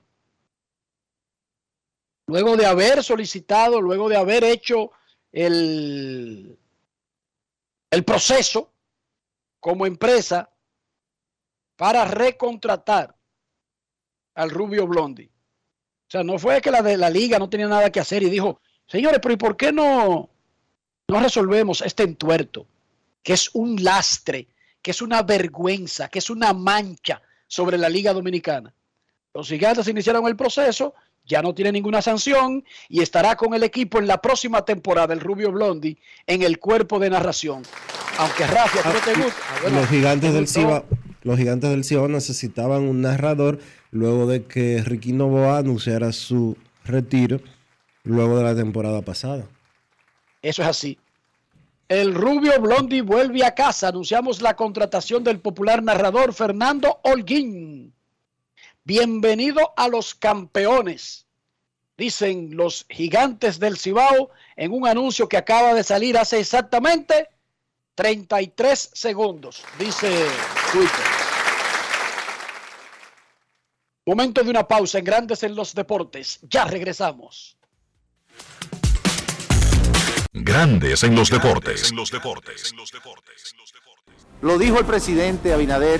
luego de haber solicitado, luego de haber hecho el, el proceso como empresa para recontratar al Rubio Blondi. O sea, no fue que la de la liga no tenía nada que hacer y dijo, señores, pero ¿y por qué no, no resolvemos este entuerto? Que es un lastre, que es una vergüenza, que es una mancha sobre la Liga Dominicana. Los gigantes iniciaron el proceso, ya no tiene ninguna sanción y estará con el equipo en la próxima temporada, el Rubio Blondi, en el cuerpo de narración. Aunque Rafa, ¿no te gusta? Ah, los gigantes del Cibao, los gigantes del Cibao necesitaban un narrador luego de que Ricky Novoa anunciara su retiro luego de la temporada pasada. Eso es así. El Rubio Blondi vuelve a casa. Anunciamos la contratación del popular narrador Fernando Holguín. Bienvenido a los campeones, dicen los gigantes del Cibao en un anuncio que acaba de salir hace exactamente 33 segundos, dice Twitter. Momento de una pausa en Grandes en los Deportes. Ya regresamos. Grandes en los deportes. Lo dijo el presidente Abinader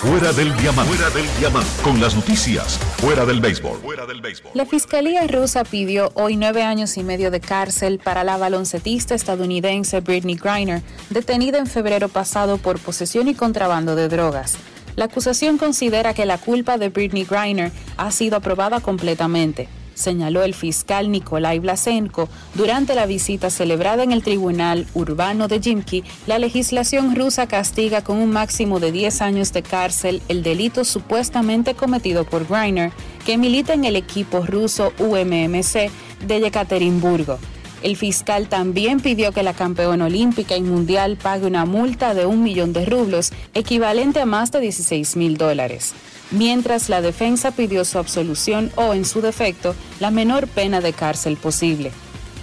Fuera del diamante. Fuera del. Con las noticias. Fuera del béisbol. Fuera del béisbol. La Fiscalía rusa pidió hoy nueve años y medio de cárcel para la baloncetista estadounidense Britney Griner, detenida en febrero pasado por posesión y contrabando de drogas. La acusación considera que la culpa de Britney Griner ha sido aprobada completamente, señaló el fiscal Nikolai Blasenko durante la visita celebrada en el Tribunal Urbano de Jimki. La legislación rusa castiga con un máximo de 10 años de cárcel el delito supuestamente cometido por Griner, que milita en el equipo ruso UMMC de Yekaterinburgo. El fiscal también pidió que la campeona olímpica y mundial pague una multa de un millón de rublos, equivalente a más de 16 mil dólares. Mientras la defensa pidió su absolución o, en su defecto, la menor pena de cárcel posible.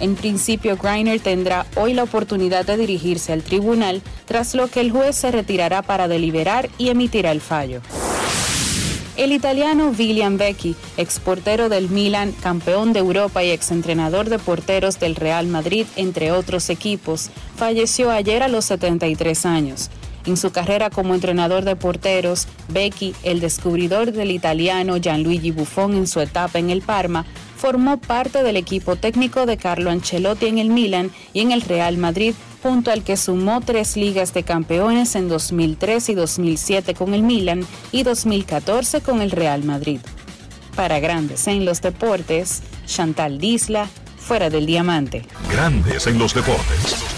En principio, Griner tendrá hoy la oportunidad de dirigirse al tribunal, tras lo que el juez se retirará para deliberar y emitirá el fallo. El italiano William Becchi, exportero del Milan, campeón de Europa y exentrenador de porteros del Real Madrid, entre otros equipos, falleció ayer a los 73 años. En su carrera como entrenador de porteros, Becchi, el descubridor del italiano Gianluigi Buffon en su etapa en el Parma, formó parte del equipo técnico de Carlo Ancelotti en el Milan y en el Real Madrid, junto al que sumó tres ligas de campeones en 2003 y 2007 con el Milan y 2014 con el Real Madrid. Para Grandes en los Deportes, Chantal Disla, fuera del diamante. Grandes en los deportes.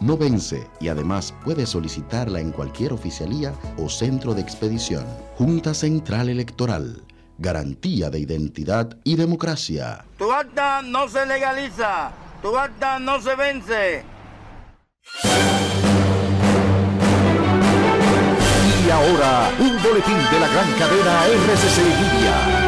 no vence y además puedes solicitarla en cualquier oficialía o centro de expedición. Junta Central Electoral. Garantía de identidad y democracia. Tu acta no se legaliza. Tu acta no se vence. Y ahora, un boletín de la gran cadena RCC Media.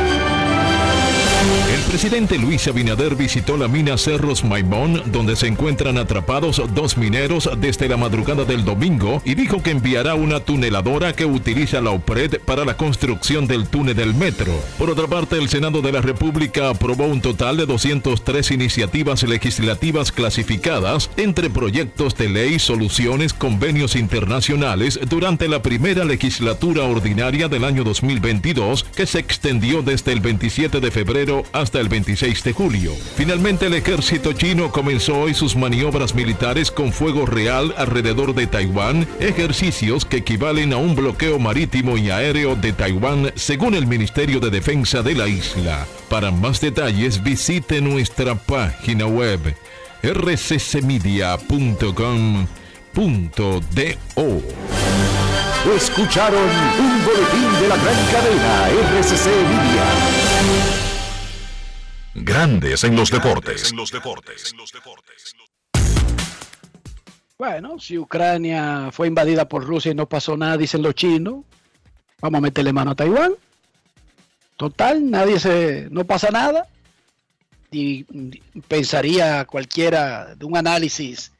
El presidente Luis Abinader visitó la mina Cerros Maimón, donde se encuentran atrapados dos mineros desde la madrugada del domingo, y dijo que enviará una tuneladora que utiliza la OPRED para la construcción del túnel del metro. Por otra parte, el Senado de la República aprobó un total de 203 iniciativas legislativas clasificadas entre proyectos de ley, soluciones, convenios internacionales durante la primera legislatura ordinaria del año 2022, que se extendió desde el 27 de febrero hasta el 26 de julio. Finalmente, el ejército chino comenzó hoy sus maniobras militares con fuego real alrededor de Taiwán, ejercicios que equivalen a un bloqueo marítimo y aéreo de Taiwán, según el Ministerio de Defensa de la isla. Para más detalles, visite nuestra página web rccmedia.com.do. Escucharon un boletín de la gran cadena RCC Media. Grandes en los deportes. Bueno, si Ucrania fue invadida por Rusia y no pasó nada, dicen los chinos, vamos a meterle mano a Taiwán. Total, nadie se, no pasa nada. Y pensaría cualquiera de un análisis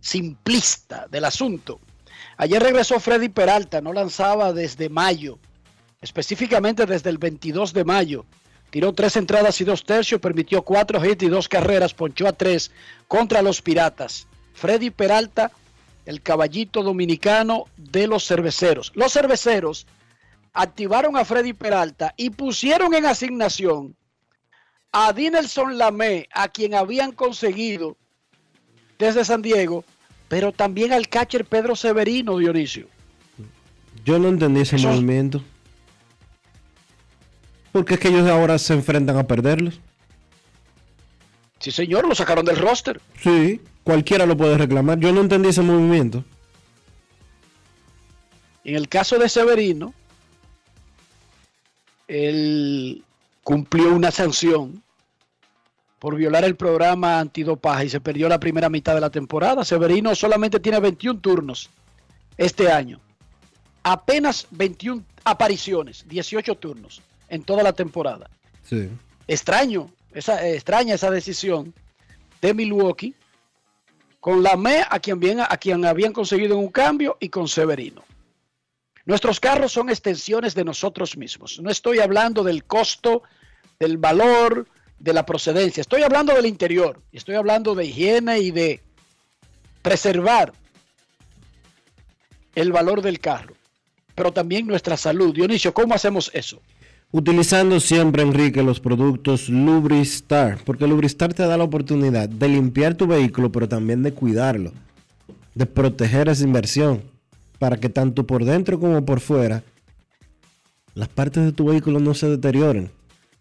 simplista del asunto. Ayer regresó Freddy Peralta, no lanzaba desde mayo, específicamente desde el 22 de mayo. Tiró tres entradas y dos tercios, permitió cuatro hits y dos carreras, ponchó a tres contra los Piratas. Freddy Peralta, el caballito dominicano de los cerveceros. Los cerveceros activaron a Freddy Peralta y pusieron en asignación a Dinelson Lamé, a quien habían conseguido desde San Diego, pero también al catcher Pedro Severino, Dionisio. Yo no entendí ese Eso movimiento. Porque es que ellos ahora se enfrentan a perderlos. Sí, señor, lo sacaron del roster. Sí, cualquiera lo puede reclamar. Yo no entendí ese movimiento. En el caso de Severino, él cumplió una sanción por violar el programa antidopaje y se perdió la primera mitad de la temporada. Severino solamente tiene 21 turnos este año. Apenas 21 apariciones, 18 turnos en toda la temporada. Sí. Extraño, esa, eh, extraña esa decisión de Milwaukee con la ME a quien, bien, a quien habían conseguido un cambio y con Severino. Nuestros carros son extensiones de nosotros mismos. No estoy hablando del costo, del valor, de la procedencia. Estoy hablando del interior. Estoy hablando de higiene y de preservar el valor del carro. Pero también nuestra salud. Dionisio, ¿cómo hacemos eso? Utilizando siempre, Enrique, los productos Lubristar, porque Lubristar te da la oportunidad de limpiar tu vehículo, pero también de cuidarlo, de proteger esa inversión, para que tanto por dentro como por fuera las partes de tu vehículo no se deterioren,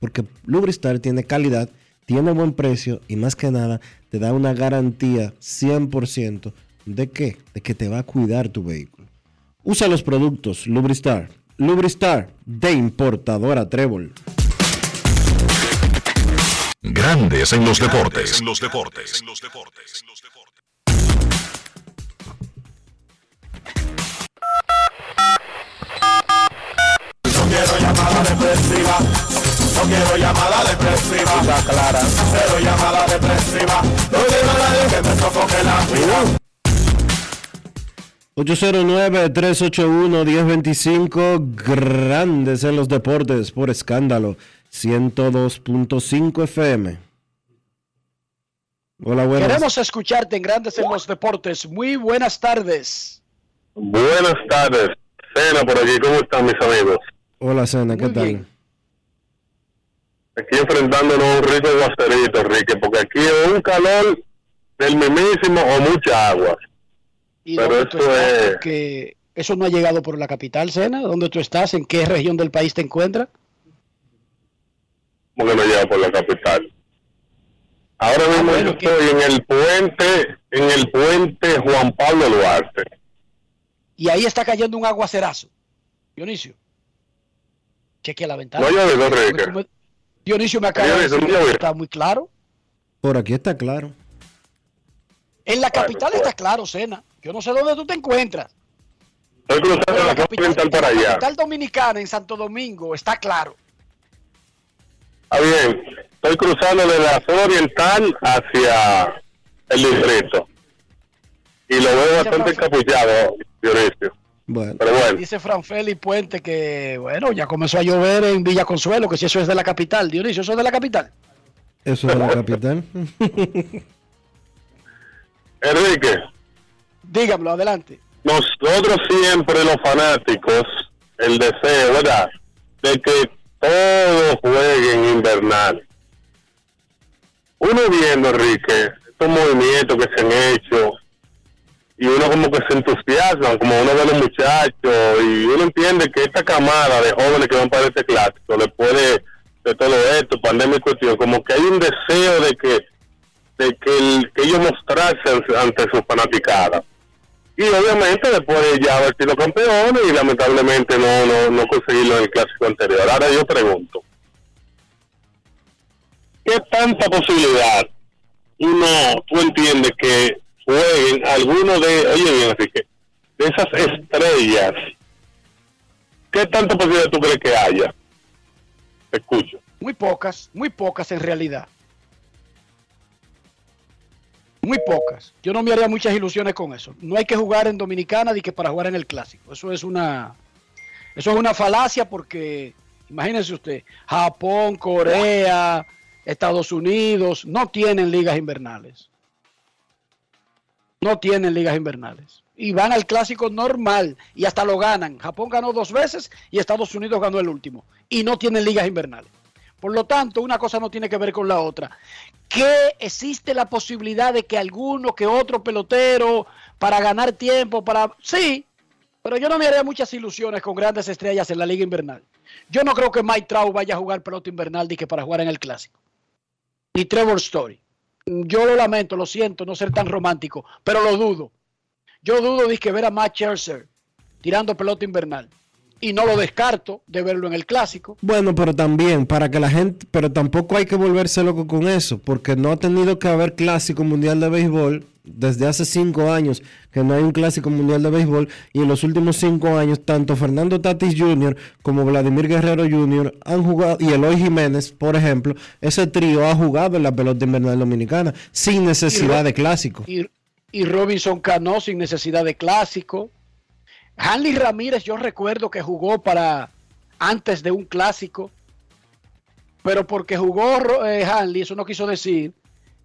porque Lubristar tiene calidad, tiene buen precio y más que nada te da una garantía 100% de qué, de que te va a cuidar tu vehículo. Usa los productos Lubristar. Lubristar de importadora Trébol. Grandes en los deportes. En los deportes. No quiero llamada depresiva. No quiero llamada depresiva. clara. Cero llamada depresiva. No quiero a nadie que me sofoque la vida. 809-381-1025, grandes en los deportes por escándalo, 102.5 FM. Hola, buenas. Queremos escucharte en Grandes en los Deportes. Muy buenas tardes. Buenas tardes. Cena por aquí, ¿cómo están mis amigos? Hola, Sena, ¿qué Muy tal? bien. Aquí enfrentándonos a un rico aguacerito, Enrique, porque aquí es un calor del mismísimo o mucha agua. ¿Y Pero dónde tú esto estás? es- Porque eso no ha llegado por la capital, Sena. ¿Dónde tú estás? ¿En qué región del país te encuentras? Como que no llega por la capital. Ahora mismo yo estoy en el puente, en el puente Juan Pablo Duarte. Y ahí está cayendo un aguacerazo. Dionisio. Cheque la ventana. No Enrique. Porque tú me- Dionisio me acaba de Dionisio, decir no que está muy claro. Por aquí está claro. En la capital está claro, Sena. Yo no sé dónde tú te encuentras. Estoy cruzando la capital oriental para En la allá. capital dominicana, en Santo Domingo, está claro. Está bien. Estoy cruzando de la zona oriental hacia el distrito. Y lo veo bastante encapuchado, Dionisio. Bueno. Pero bueno. Dice Franfeli Puente que, bueno, ya comenzó a llover en Villa Consuelo, que si eso es de la capital. Dionisio, ¿eso es de la capital? Eso es la capital. <laughs> Enrique, Dígamelo, adelante. nosotros siempre los fanáticos, el deseo, ¿verdad? De que todos jueguen invernal. Uno viendo, Enrique, estos movimientos que se han hecho, y uno como que se entusiasma, como uno a los muchachos, y uno entiende que esta camada de jóvenes que van para este clásico, después de, de todo esto, pandemia y cuestión, como que hay un deseo de que de que, el- que ellos mostrarse ante sus fanaticadas. Y obviamente después de ya haber sido campeones y lamentablemente no, no, no conseguirlo en el clásico anterior. Ahora yo pregunto, ¿qué tanta posibilidad uno, tú entiendes que jueguen algunos de, oye bien Enrique, de esas estrellas, ¿qué tanta posibilidad tú crees que haya? Te escucho. Muy pocas, muy pocas en realidad. Muy pocas. Yo no me haría muchas ilusiones con eso. No hay que jugar en Dominicana ni que para jugar en el clásico. Eso es una eso es una falacia porque imagínense usted, Japón, Corea, Estados Unidos no tienen ligas invernales. No tienen ligas invernales. Y van al clásico normal y hasta lo ganan. Japón ganó dos veces y Estados Unidos ganó el último. Y no tienen ligas invernales. Por lo tanto, una cosa no tiene que ver con la otra. Que existe la posibilidad de que alguno que otro pelotero para ganar tiempo, para... Sí, pero yo no me haría muchas ilusiones con grandes estrellas en la liga invernal. Yo no creo que Mike Trout vaya a jugar pelota invernal que para jugar en el clásico. Ni Trevor Story. Yo lo lamento, lo siento, no ser tan romántico, pero lo dudo. Yo dudo de que ver a Matt Scherzer tirando pelota invernal. Y no lo descarto de verlo en el clásico. Bueno, pero también para que la gente, pero tampoco hay que volverse loco con eso, porque no ha tenido que haber clásico mundial de béisbol desde hace cinco años que no hay un clásico mundial de béisbol y en los últimos cinco años tanto Fernando Tatis Jr. como Vladimir Guerrero Jr. han jugado y Eloy Jiménez, por ejemplo, ese trío ha jugado en la pelota invernal dominicana sin necesidad de clásico. Y, y Robinson Cano sin necesidad de clásico. Hanley Ramírez, yo recuerdo que jugó para antes de un clásico, pero porque jugó eh, Hanley, eso no quiso decir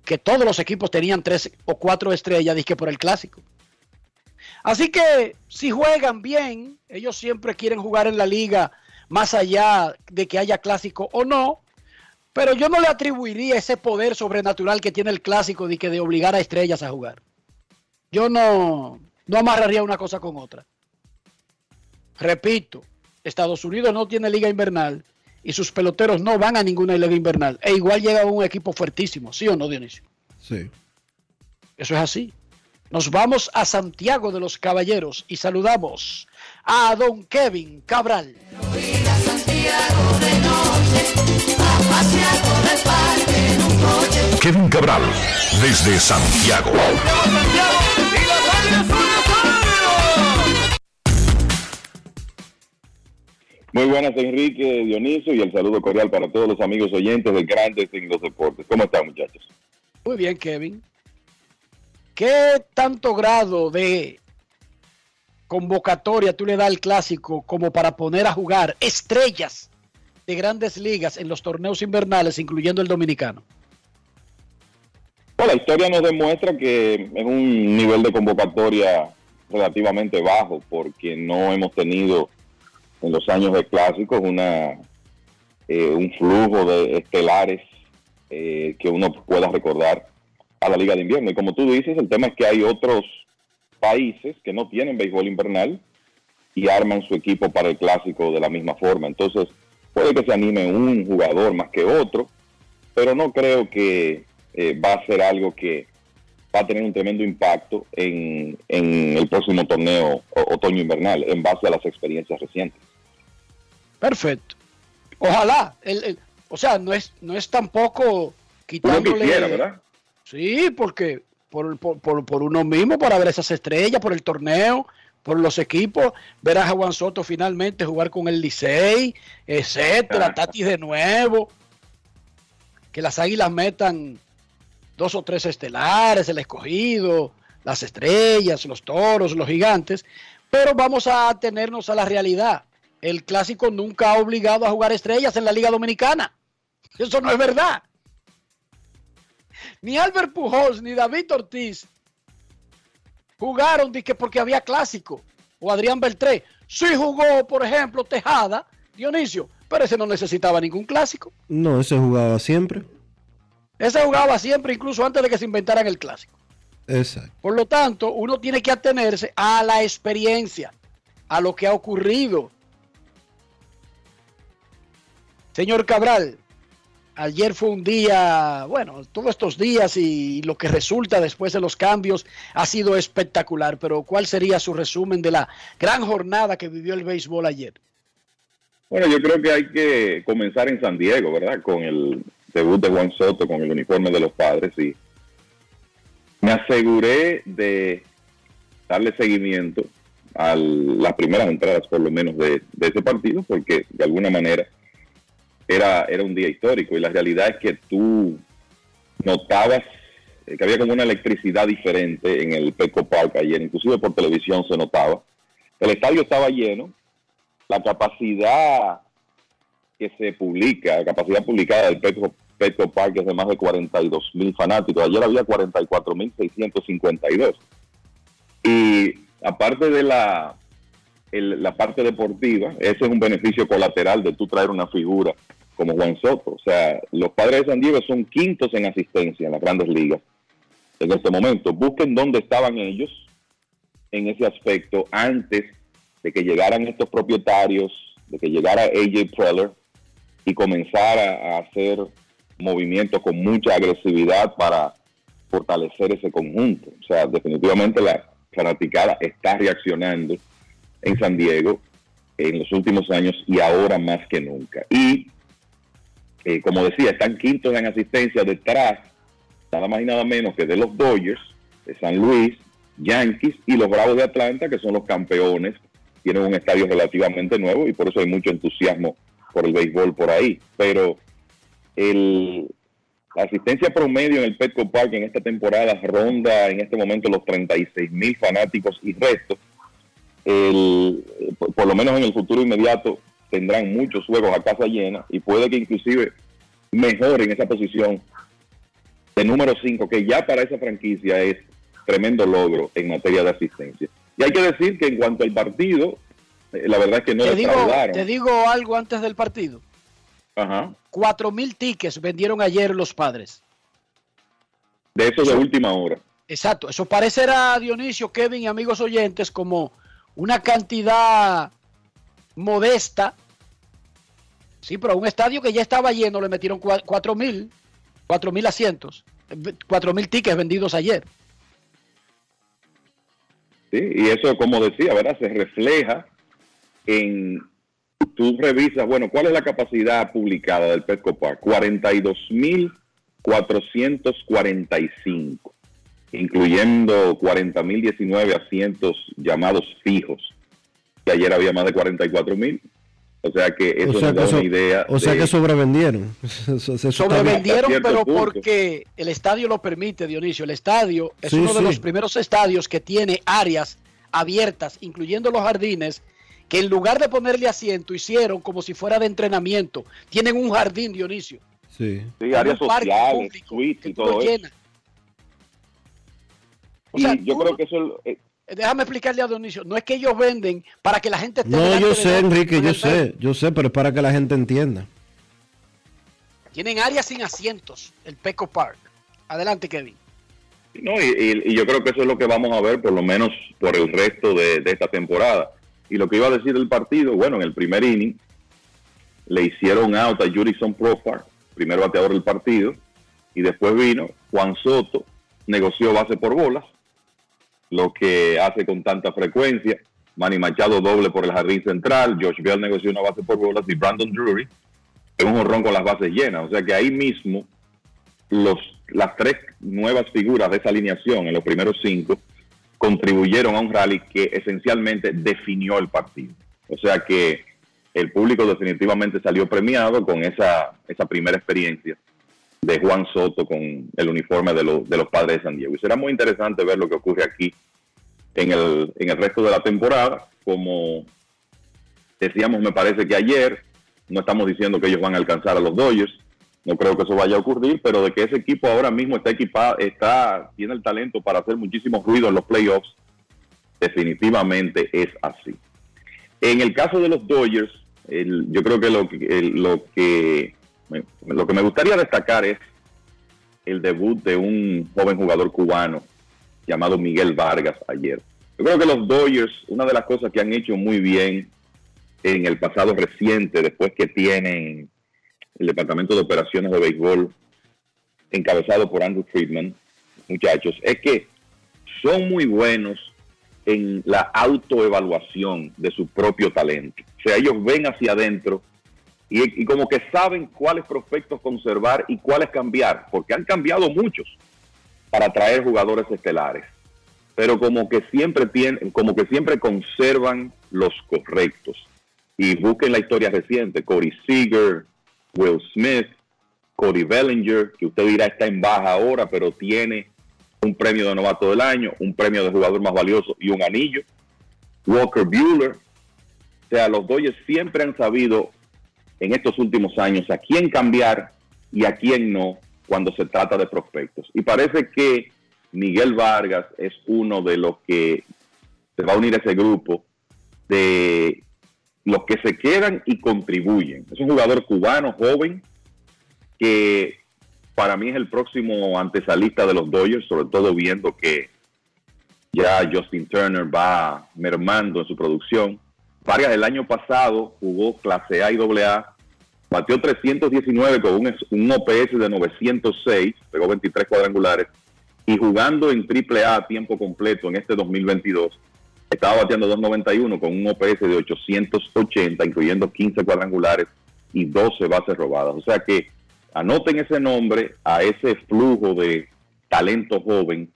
que todos los equipos tenían tres o cuatro estrellas dizque por el clásico. Así que si juegan bien, ellos siempre quieren jugar en la liga más allá de que haya clásico o no, pero yo no le atribuiría ese poder sobrenatural que tiene el clásico de que de obligar a estrellas a jugar. Yo no, no amarraría una cosa con otra. Repito, Estados Unidos no tiene liga invernal y sus peloteros no van a ninguna liga invernal. E igual llega un equipo fuertísimo, ¿sí o no, Dionisio? Sí. Eso es así. Nos vamos a Santiago de los Caballeros y saludamos a don Kevin Cabral. Kevin Cabral, desde Santiago. Muy buenas, Enrique, Dionisio, y el saludo cordial para todos los amigos oyentes de Grandes en los Deportes. ¿Cómo están, muchachos? Muy bien, Kevin. ¿Qué tanto grado de convocatoria tú le das al clásico como para poner a jugar estrellas de grandes ligas en los torneos invernales, incluyendo el dominicano? Bueno, la historia nos demuestra que es un nivel de convocatoria relativamente bajo, porque no hemos tenido en los años de clásicos una eh, un flujo de estelares eh, que uno pueda recordar a la Liga de Invierno. Y como tú dices, el tema es que hay otros países que no tienen béisbol invernal y arman su equipo para el clásico de la misma forma. Entonces, puede que se anime un jugador más que otro, pero no creo que eh, va a ser algo que va a tener un tremendo impacto en, en el próximo torneo otoño-invernal en base a las experiencias recientes. Perfecto. Ojalá. El, el- o sea, no es, no es tampoco quitándole... quisiera, ¿verdad? Sí, porque por, por, por, uno mismo, para ver esas estrellas, por el torneo, por los equipos, ver a Juan Soto finalmente jugar con el Licey, etcétera, Tati de nuevo, que las águilas metan dos o tres estelares, el escogido, las estrellas, los toros, los gigantes, pero vamos a atenernos a la realidad. El clásico nunca ha obligado a jugar estrellas en la Liga Dominicana. Eso no es verdad. Ni Albert Pujols ni David Ortiz jugaron porque había clásico. O Adrián Beltré. Sí jugó, por ejemplo, Tejada, Dionisio, pero ese no necesitaba ningún clásico. No, ese jugaba siempre. Ese jugaba siempre, incluso antes de que se inventaran el clásico. Exacto. Por lo tanto, uno tiene que atenerse a la experiencia, a lo que ha ocurrido. Señor Cabral, ayer fue un día, bueno, todos estos días y lo que resulta después de los cambios ha sido espectacular, pero ¿cuál sería su resumen de la gran jornada que vivió el béisbol ayer? Bueno, yo creo que hay que comenzar en San Diego, ¿verdad? Con el debut de Juan Soto con el uniforme de los padres y me aseguré de darle seguimiento a las primeras entradas, por lo menos, de, de ese partido, porque de alguna manera era, era un día histórico. Y la realidad es que tú notabas eh, que había como una electricidad diferente en el Petco Park ayer, inclusive por televisión se notaba. El estadio estaba lleno, la capacidad que se publica, la capacidad publicada del Petco, Petco Park es de más de 42 mil fanáticos. Ayer había 44 mil 652. Y aparte de la, la parte deportiva, ese es un beneficio colateral de tú traer una figura como Juan Soto. O sea, los padres de San Diego son quintos en asistencia en las grandes ligas en este momento. Busquen dónde estaban ellos en ese aspecto antes de que llegaran estos propietarios, de que llegara AJ Preller y comenzara a hacer movimientos con mucha agresividad para fortalecer ese conjunto. O sea, definitivamente la fanaticada está reaccionando en San Diego en los últimos años y ahora más que nunca. Y, eh, como decía, están quintos en asistencia detrás, nada más y nada menos que de los Dodgers, de San Luis, Yankees y los Bravos de Atlanta, que son los campeones. Tienen un estadio relativamente nuevo y por eso hay mucho entusiasmo por el béisbol por ahí. Pero el, la asistencia promedio en el Petco Park en esta temporada ronda en este momento los 36 mil fanáticos y resto. El, por, por lo menos en el futuro inmediato tendrán muchos juegos a casa llena y puede que inclusive mejoren esa posición de número 5, que ya para esa franquicia es tremendo logro en materia de asistencia. Y hay que decir que en cuanto al partido, eh, la verdad es que no te, digo, te digo algo antes del partido. Cuatro mil tickets vendieron ayer los padres. De eso de última hora. Exacto, eso parecerá, Dionisio, Kevin y amigos oyentes, como una cantidad modesta. Sí, pero a un estadio que ya estaba lleno le metieron cua- cuatro mil, cuatro mil asientos, cuatro mil tickets vendidos ayer. ¿sí? Y eso, como decía, ¿verdad? Se refleja en, tú revisas, bueno, ¿cuál es la capacidad publicada del Petco Park? 42.445, incluyendo 40.019 asientos llamados fijos, que ayer había más de 44.000. O sea que eso o sea nos que, da so- una idea. o sea de- que sobrevendieron. <laughs> Sobrevendieron, pero punto. porque el estadio lo permite, Dionisio. El estadio es Sí, uno de sí. los primeros estadios que tiene áreas abiertas, incluyendo los jardines, que en lugar de ponerle asiento, hicieron como si fuera de entrenamiento. Tienen un jardín, Dionisio. Sí. Sí, áreas sociales, suites y todo eso. llenas. O Y sea, yo tú- creo que eso eh, Déjame explicarle a Dionisio. No es que ellos venden para que la gente esté. No, yo sé, Enrique, yo sé, yo sé, pero es para que la gente entienda. Tienen áreas sin asientos, el Peco Park. Adelante, Kevin. No, y, y- y yo creo que eso es lo que vamos a ver, por lo menos por el resto de, de esta temporada. Y lo que iba a decir del partido, bueno, en el primer inning le hicieron out a Jurison Profar, primer bateador del partido, y después vino Juan Soto, negoció base por bolas, lo que hace con tanta frecuencia. Manny Machado doble por el jardín central, Josh Bell negoció una base por bolas y Brandon Drury en un honrón con las bases llenas. O sea que ahí mismo los, las tres nuevas figuras de esa alineación en los primeros cinco contribuyeron a un rally que esencialmente definió el partido. O sea que el público definitivamente salió premiado con esa, esa primera experiencia de Juan Soto con el uniforme de, los de los padres de San Diego. Y será muy interesante ver lo que ocurre aquí en el, en el resto de la temporada. Como decíamos, me parece que ayer, no estamos diciendo que ellos van a alcanzar a los Dodgers, no creo que eso vaya a ocurrir, pero de que ese equipo ahora mismo está equipado, está, tiene el talento para hacer muchísimo ruido en los playoffs, definitivamente es así. En el caso de los Dodgers, el- yo creo que lo el- lo que lo que me gustaría destacar es el debut de un joven jugador cubano llamado Miguel Vargas ayer. Yo creo que los Dodgers, una de las cosas que han hecho muy bien en el pasado reciente, después que tienen el Departamento de Operaciones de Béisbol encabezado por Andrew Friedman, muchachos, es que son muy buenos en la autoevaluación de su propio talento. O sea, ellos ven hacia adentro y, y como que saben cuáles prospectos conservar y cuáles cambiar, porque han cambiado muchos para traer jugadores estelares, pero como que siempre tienen, como que siempre conservan los correctos. Y busquen la historia reciente, Corey Seager, Will Smith, Cody Bellinger, que usted dirá está en baja ahora, pero tiene un premio de novato del año, un premio de jugador más valioso y un anillo. Walker Bueller. O sea, los Dodgers siempre han sabido en estos últimos años a quién cambiar y a quién no cuando se trata de prospectos. Y parece que Miguel Vargas es uno de los que se va a unir a ese grupo de los que se quedan y contribuyen. Es un jugador cubano, joven, que para mí es el próximo antesalista de los Dodgers, sobre todo viendo que ya Justin Turner va mermando en su producción. Vargas el año pasado jugó clase A y AA, batió 319 con un, OPS de 906, pegó 23 cuadrangulares, y jugando en triple A a tiempo completo en este 2022, estaba bateando 291 con un OPS de 880, incluyendo 15 cuadrangulares y 12 bases robadas. O sea que anoten ese nombre a ese flujo de talento joven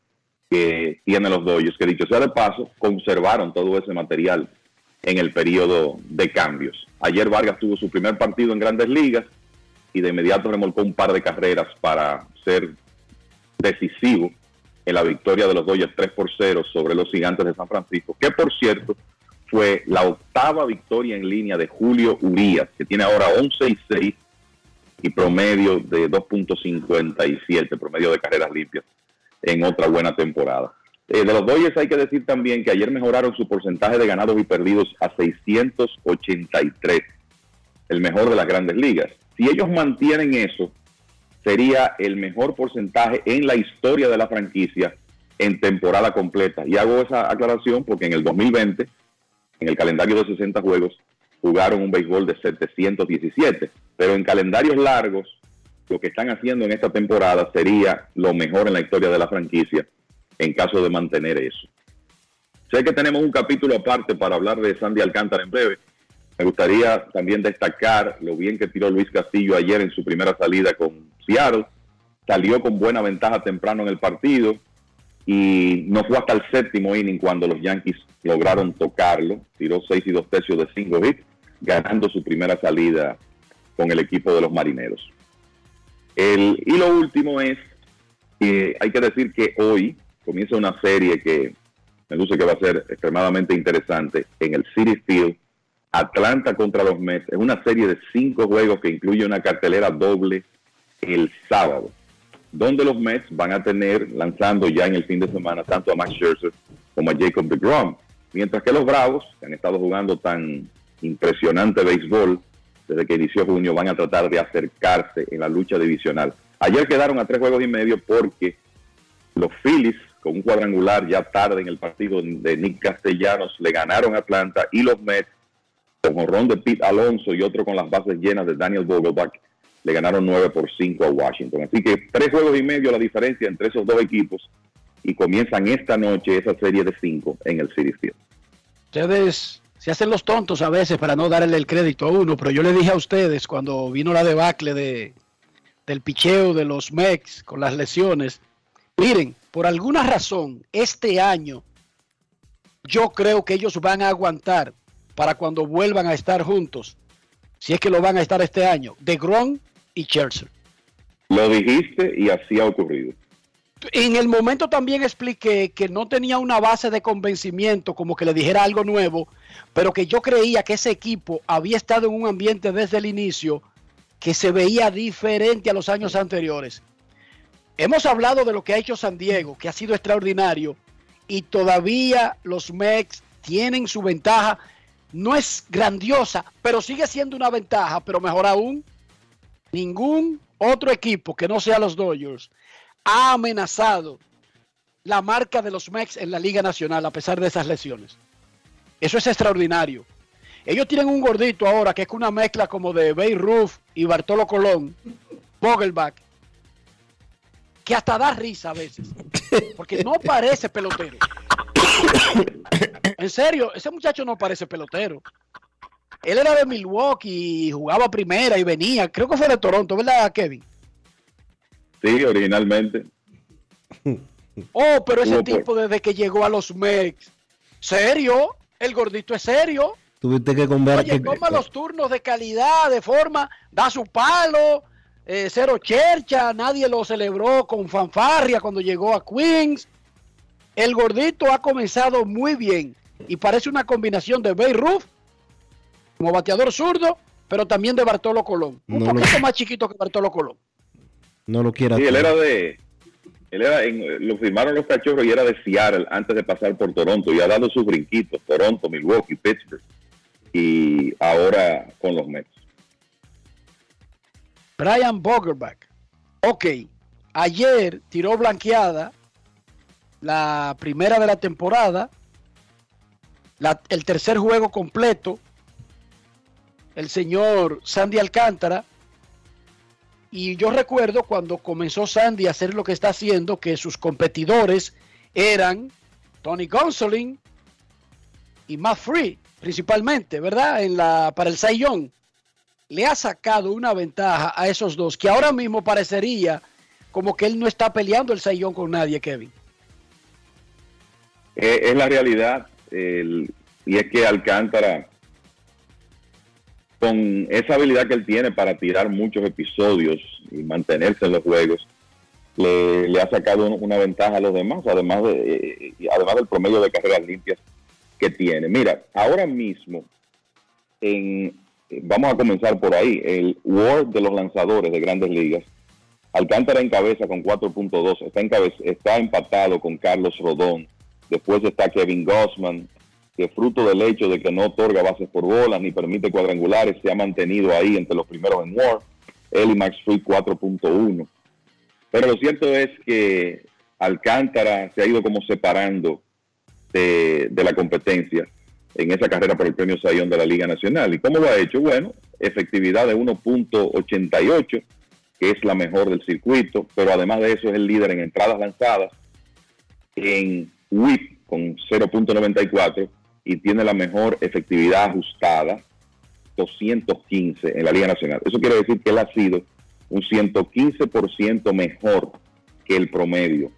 que tienen los Dodgers, que dicho sea de paso, conservaron todo ese material en el periodo de cambios. Ayer Vargas tuvo su primer partido en grandes ligas y de inmediato remolcó un par de carreras para ser decisivo en la victoria de los Dodgers 3 por 0 sobre los gigantes de San Francisco, que por cierto fue la octava victoria en línea de Julio Urias, que tiene ahora 11 y 6 y promedio de 2.57, promedio de carreras limpias en otra buena temporada. Eh, de los Dodgers hay que decir también que ayer mejoraron su porcentaje de ganados y perdidos a 683, el mejor de las grandes ligas. Si ellos mantienen eso, sería el mejor porcentaje en la historia de la franquicia en temporada completa. Y hago esa aclaración porque en el 2020, en el calendario de 60 juegos, jugaron un béisbol de 717, pero en calendarios largos, lo que están haciendo en esta temporada sería lo mejor en la historia de la franquicia en caso de mantener eso. Sé que tenemos un capítulo aparte para hablar de Sandy Alcántara en breve, Me gustaría también destacar lo bien que tiró Luis Castillo ayer en su primera salida con Salió con buena ventaja temprano en el partido y no fue hasta el séptimo inning cuando los Yankees lograron tocarlo. Tiró seis y dos tercios de cinco hits, ganando su primera salida con el equipo de los marineros. El, y lo último es que hay que decir que hoy comienza una serie que me luce que va a ser extremadamente interesante en el City Field. Atlanta contra los Mets. Es una serie de cinco juegos que incluye una cartelera doble el sábado, donde los Mets van a tener lanzando ya en el fin de semana tanto a Max Scherzer como a Jacob deGrom. Mientras que los Bravos, que han estado jugando tan impresionante béisbol desde que inició junio, van a tratar de acercarse en la lucha divisional. Ayer quedaron a tres juegos y medio porque los Phillies, con un cuadrangular ya tarde en el partido de Nick Castellanos, le ganaron a Atlanta y los Mets, con honrón de Pete Alonso y otro con las bases llenas de Daniel Vogelbach, le ganaron 9 por 5 a Washington. Así que tres juegos y medio la diferencia entre esos dos equipos y comienzan esta noche esa serie de cinco en el City Field. Ustedes se hacen los tontos a veces para no darle el crédito a uno, pero yo le dije a ustedes cuando vino la debacle de, del picheo de los Mex con las lesiones, miren, por alguna razón, este año yo creo que ellos van a aguantar para cuando vuelvan a estar juntos, si es que lo van a estar este año, de Gron y Chelsea. Lo dijiste y así ha ocurrido. En el momento también expliqué que no tenía una base de convencimiento, como que le dijera algo nuevo, pero que yo creía que ese equipo había estado en un ambiente desde el inicio que se veía diferente a los años anteriores. Hemos hablado de lo que ha hecho San Diego, que ha sido extraordinario, y todavía los Mex tienen su ventaja. No es grandiosa, pero sigue siendo una ventaja, pero mejor aún, ningún otro equipo que no sea los Dodgers ha amenazado la marca de los Mex en la Liga Nacional a pesar de esas lesiones. Eso es extraordinario. Ellos tienen un gordito ahora que es una mezcla como de Bay Roof y Bartolo Colón, Vogelbach, que hasta da risa a veces, porque no parece pelotero. en serio, ese muchacho no parece pelotero. Él era de Milwaukee y jugaba primera y venía, creo que fue de Toronto, ¿verdad, Kevin? Sí, originalmente. Oh, pero ese tipo desde que llegó a los Mex, serio, el gordito es serio. Tuviste que conversar. Oye, toma los turnos de calidad, de forma, da su palo, eh, cero chercha, nadie lo celebró con fanfarria cuando llegó a Queens. El gordito ha comenzado muy bien y parece una combinación de Bay Roof como bateador zurdo, pero también de Bartolo Colón. Un No lo- poquito más chiquito que Bartolo Colón. No lo quiera. Sí, él era de. Él era en- lo firmaron los cachorros y era de Seattle antes de pasar por Toronto y ha dado sus brinquitos. Toronto, Milwaukee, Pittsburgh y ahora con los Mets. Brian Bogerback. Ok, ayer tiró blanqueada la primera de la temporada, la- el tercer juego completo, el señor Sandy Alcántara. Y yo recuerdo cuando comenzó Sandy a hacer lo que está haciendo, que sus competidores eran Tony Gonsolin y Matt Free, principalmente, ¿verdad? En la, para el Young le ha sacado una ventaja a esos dos que ahora mismo parecería como que él no está peleando el sayón con nadie, Kevin. Eh, es la realidad. y es que Alcántara, con esa habilidad que él tiene para tirar muchos episodios y mantenerse en los juegos, le, ha sacado un- una ventaja a los demás, además, de, eh, además del promedio de carreras limpias que tiene. Mira, ahora mismo, en, vamos a comenzar por ahí, el World de los lanzadores de grandes ligas, Alcántara encabeza con 4.2, está, está empatado con Carlos Rodón, después está Kevin Gossman, que fruto del hecho de que no otorga bases por bolas ni permite cuadrangulares, se ha mantenido ahí entre los primeros en WAR, él y Max Fried 4.1. Pero lo cierto es que Alcántara se ha ido como separando de, de la competencia en esa carrera por el premio Sayón de la Liga Nacional. ¿Y cómo lo ha hecho? Bueno, efectividad de 1.88, que es la mejor del circuito, pero además de eso es el líder en entradas lanzadas, en WHIP con 0.94 y tiene la mejor efectividad ajustada 215 en la Liga Nacional. Eso quiere decir que él ha sido un 115% mejor que el promedio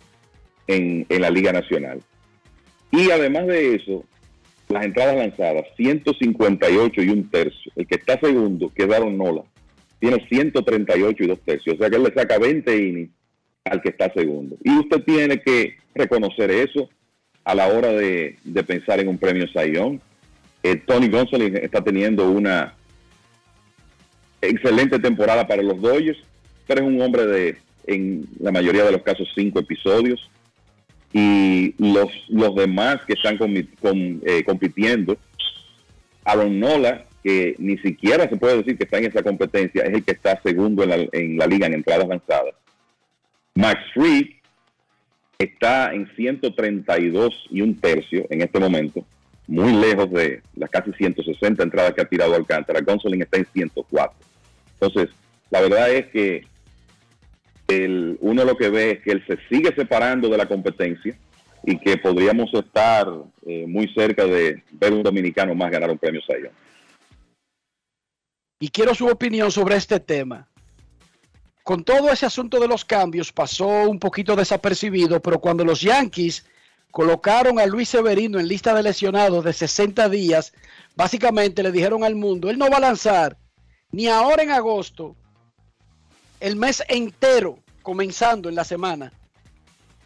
en, en la Liga Nacional. Y además de eso, las entradas lanzadas, 158 y un tercio. El que está segundo, que es Daron Nola, tiene 138 y dos tercios. O sea que él le saca 20 innings al que está segundo. Y usted tiene que reconocer eso a la hora de, de pensar en un premio Sayón. Eh, Tony González está teniendo una excelente temporada para los Dodgers, pero es un hombre de, en la mayoría de los casos, cinco episodios. Y los, los demás que están eh, compitiendo, Aaron Nola, que ni siquiera se puede decir que está en esa competencia, es el que está segundo en la, en la liga en entradas lanzadas. Max Fried está en 132 y un tercio en este momento, muy lejos de las casi 160 entradas que ha tirado Alcántara. Gonsolin está en 104. Entonces, la verdad es que el, uno lo que ve es que él se sigue separando de la competencia y que podríamos estar eh, muy cerca de ver un dominicano más ganar un premio Sayón. Y quiero su opinión sobre este tema. Con todo ese asunto de los cambios pasó un poquito desapercibido, pero cuando los Yankees colocaron a Luis Severino en lista de lesionados de 60 días, básicamente le dijeron al mundo, él no va a lanzar ni ahora en agosto, el mes entero, comenzando en la semana.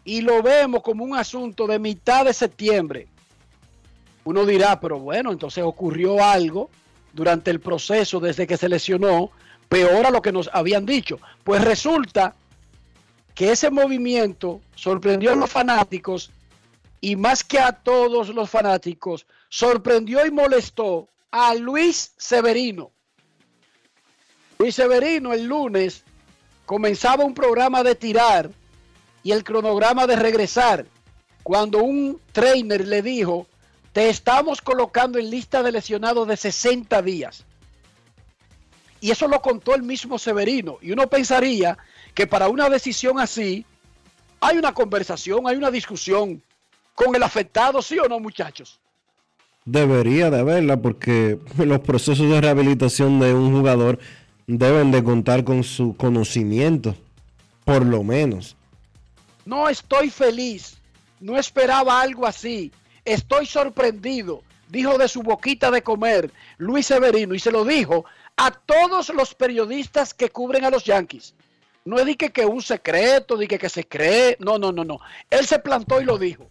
Y lo vemos como un asunto de mitad de septiembre. Uno dirá, pero bueno, entonces ocurrió algo durante el proceso desde que se lesionó, peor a lo que nos habían dicho. Pues resulta que ese movimiento sorprendió a los fanáticos y más que a todos los fanáticos, sorprendió y molestó a Luis Severino. Luis Severino el lunes comenzaba un programa de tirar y el cronograma de regresar cuando un trainer le dijo, te estamos colocando en lista de lesionados de 60 días. Y eso lo contó el mismo Severino. Y uno pensaría que para una decisión así hay una conversación, hay una discusión con el afectado, ¿sí o no, muchachos? Debería de haberla porque los procesos de rehabilitación de un jugador deben de contar con su conocimiento, por lo menos. No estoy feliz, no esperaba algo así, estoy sorprendido, dijo de su boquita de comer Luis Severino y se lo dijo a todos los periodistas que cubren a los Yankees. No es de que, un secreto, de que, se cree, no, no, no, no. Él se plantó y lo dijo.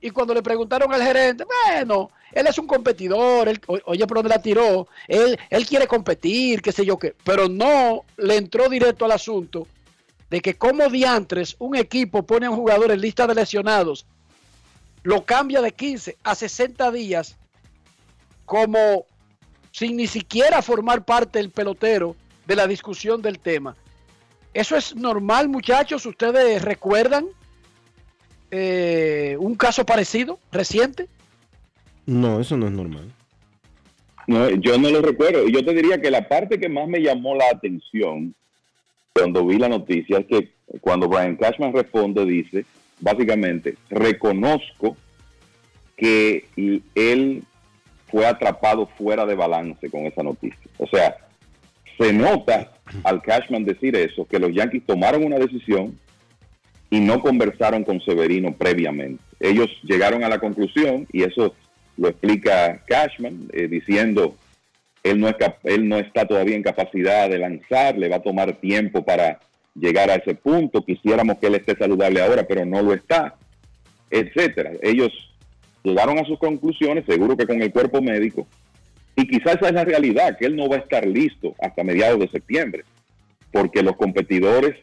Y cuando le preguntaron al gerente, bueno, él es un competidor, él, oye, ¿por dónde la tiró? Él, él quiere competir, qué sé yo qué. Pero no le entró directo al asunto de que como diantres un equipo pone a un jugador en lista de lesionados, lo cambia de 15 a 60 días como sin ni siquiera formar parte el pelotero de la discusión del tema. Eso es normal, muchachos. ¿Ustedes recuerdan eh, un caso parecido, reciente? No, eso no es normal. No, yo no lo recuerdo. Y yo te diría que la parte que más me llamó la atención cuando vi la noticia es que cuando Brian Cashman responde, dice, básicamente, reconozco que él fue atrapado fuera de balance con esa noticia. O sea, se nota al Cashman decir eso, que los Yankees tomaron una decisión y no conversaron con Severino previamente. Ellos llegaron a la conclusión, y eso lo explica Cashman, eh, diciendo, él no, es él no está todavía en capacidad de lanzar, le va a tomar tiempo para llegar a ese punto, quisiéramos que él esté saludable ahora, pero no lo está, etcétera. Ellos llegaron a sus conclusiones, seguro que con el cuerpo médico, y quizás esa es la realidad, que él no va a estar listo hasta mediados de septiembre, porque los competidores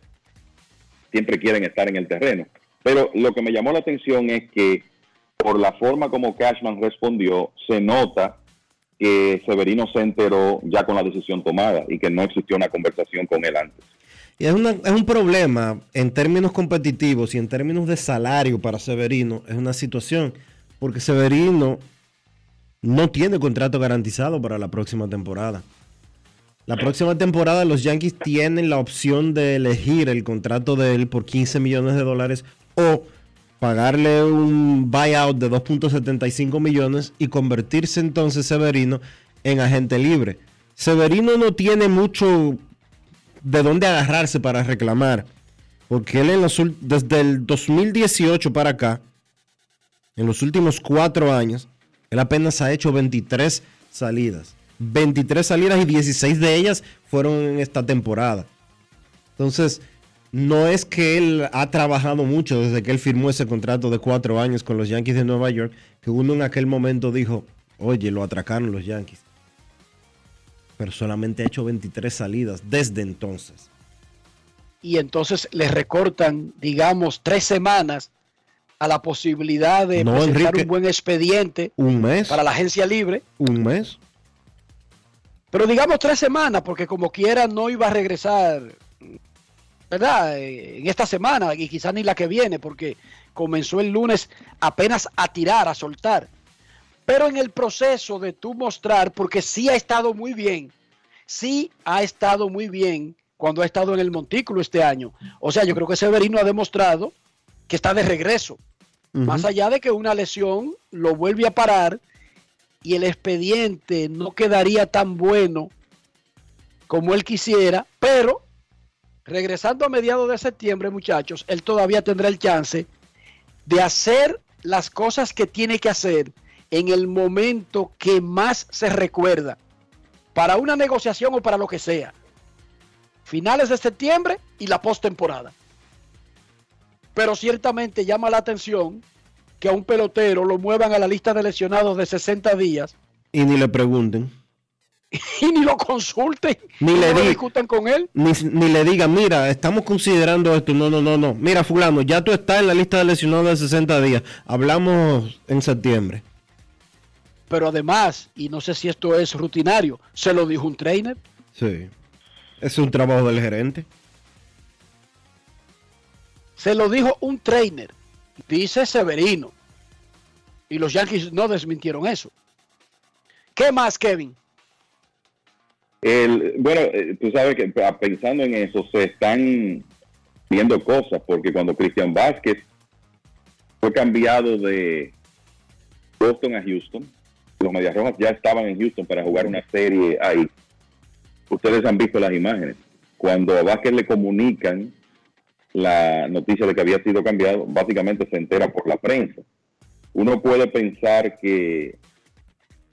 siempre quieren estar en el terreno. Pero lo que me llamó la atención es que por la forma como Cashman respondió, se nota que Severino se enteró ya con la decisión tomada y que no existió una conversación con él antes. Y es, una- es un problema en términos competitivos y en términos de salario para Severino. Es una situación porque Severino no tiene contrato garantizado para la próxima temporada. La próxima temporada los Yankees tienen la opción de elegir el contrato de él por 15 millones de dólares o pagarle un buyout de 2.75 millones y convertirse entonces Severino en agente libre. Severino no tiene mucho de dónde agarrarse para reclamar, porque él en los, desde el 2018 para acá, en los últimos cuatro años, él apenas ha hecho 23 salidas. 23 salidas y 16 de ellas fueron en esta temporada. Entonces, no es que él ha trabajado mucho desde que él firmó ese contrato de cuatro años con los Yankees de Nueva York, que uno en aquel momento dijo, oye, lo atracaron los Yankees. Pero solamente ha hecho 23 salidas desde entonces. y entonces le recortan, digamos, tres semanas a la posibilidad de No, presentar Enrique. un buen expediente Un mes. para la agencia libre. Un mes. Pero digamos tres semanas, porque como quiera no iba a regresar, ¿verdad? En esta semana y quizás ni la que viene, porque comenzó el lunes apenas a tirar, a soltar. Pero en el proceso de tú mostrar, porque sí ha estado muy bien, sí ha estado muy bien cuando ha estado en el montículo este año. O sea, yo creo que Severino ha demostrado que está de regreso. Más allá de que una lesión lo vuelve a parar y el expediente no quedaría tan bueno como él quisiera, pero regresando a mediados de septiembre, muchachos, él todavía tendrá el chance de hacer las cosas que tiene que hacer en el momento que más se recuerda, para una negociación o para lo que sea. Finales de septiembre y la postemporada. Pero ciertamente llama la atención que a un pelotero lo muevan a la lista de lesionados de 60 días Y ni le pregunten. <laughs> y ni lo consulten, Ni le no discutan con él. Ni, ni le digan, mira, estamos considerando esto. No, no, no, no. Mira, fulano, ya tú estás en la lista de lesionados de 60 días. Hablamos en septiembre. Pero además, y no sé si esto es rutinario, se lo dijo un trainer. Sí. Es un trabajo del gerente. Se lo dijo un trainer, dice Severino. Y los Yankees no desmintieron eso. ¿Qué más, Kevin? El, bueno, eh, tú sabes que ah, pensando en eso se están viendo cosas, porque cuando Cristian Vázquez fue cambiado de Boston a Houston, los Medias Rojas ya estaban en Houston para jugar una serie ahí. Ustedes han visto las imágenes. Cuando a Vázquez le comunican la noticia de que había sido cambiado, básicamente se entera por la prensa. Uno puede pensar que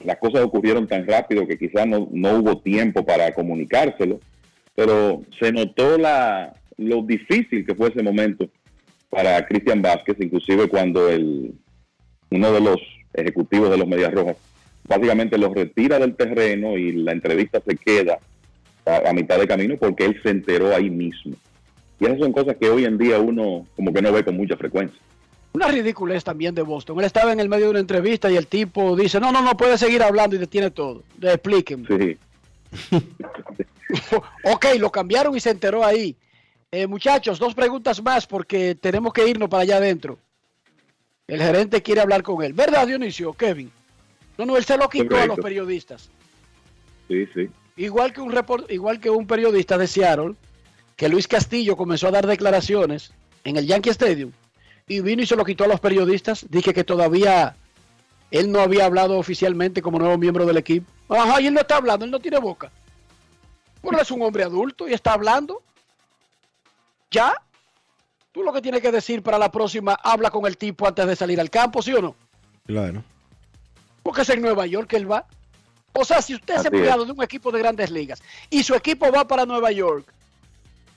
las cosas ocurrieron tan rápido que quizás no, no hubo tiempo para comunicárselo, pero se notó la, lo difícil que fue ese momento para Cristian Vázquez, inclusive cuando el, uno de los ejecutivos de los Medias Rojas básicamente los retira del terreno y la entrevista se queda a, a mitad de camino porque él se enteró ahí mismo. Y esas son cosas que hoy en día uno como que no ve con mucha frecuencia. Una ridiculez también de Boston. Él estaba en el medio de una entrevista y el tipo dice, no, no, no puede seguir hablando y detiene todo. Explíquenme. Sí. <laughs> ok, lo cambiaron y se enteró ahí. Eh, muchachos, dos preguntas más porque tenemos que irnos para allá adentro. El gerente quiere hablar con él. ¿Verdad, Dionisio, Kevin? No, no, él se lo quitó a los periodistas. Sí, sí. Igual que un report, igual que un periodista de Seattle, que Luis Castillo comenzó a dar declaraciones en el Yankee Stadium y vino y se lo quitó a los periodistas. Dije que todavía él no había hablado oficialmente como nuevo miembro del equipo. Ajá, y él no está hablando, él no tiene boca. Bueno, es un hombre adulto y está hablando. Ya. Tú lo que tienes que decir para la próxima, habla con el tipo antes de salir al campo, ¿sí o no? Claro. Porque es en Nueva York que él va. O sea, si usted es empleado es. de un equipo de grandes ligas y su equipo va para Nueva York,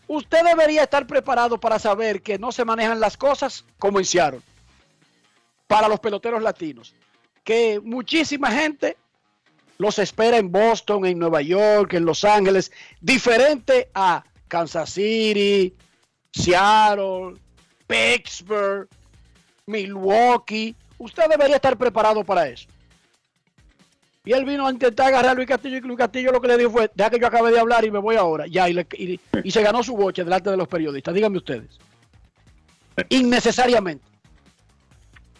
usted debería estar preparado para saber que no se manejan las cosas como Seattle. Para los peloteros latinos. Que muchísima gente los espera en Boston, en Nueva York, en Los Ángeles, diferente a Kansas City, Seattle, Pittsburgh, Milwaukee. Usted debería estar preparado para eso. Y él vino a intentar agarrar a Luis Castillo y Luis Castillo lo que le dijo fue, deja que yo acabe de hablar y me voy ahora. Ya, y, le- y- y se ganó su boche delante de los periodistas. Díganme ustedes. Innecesariamente.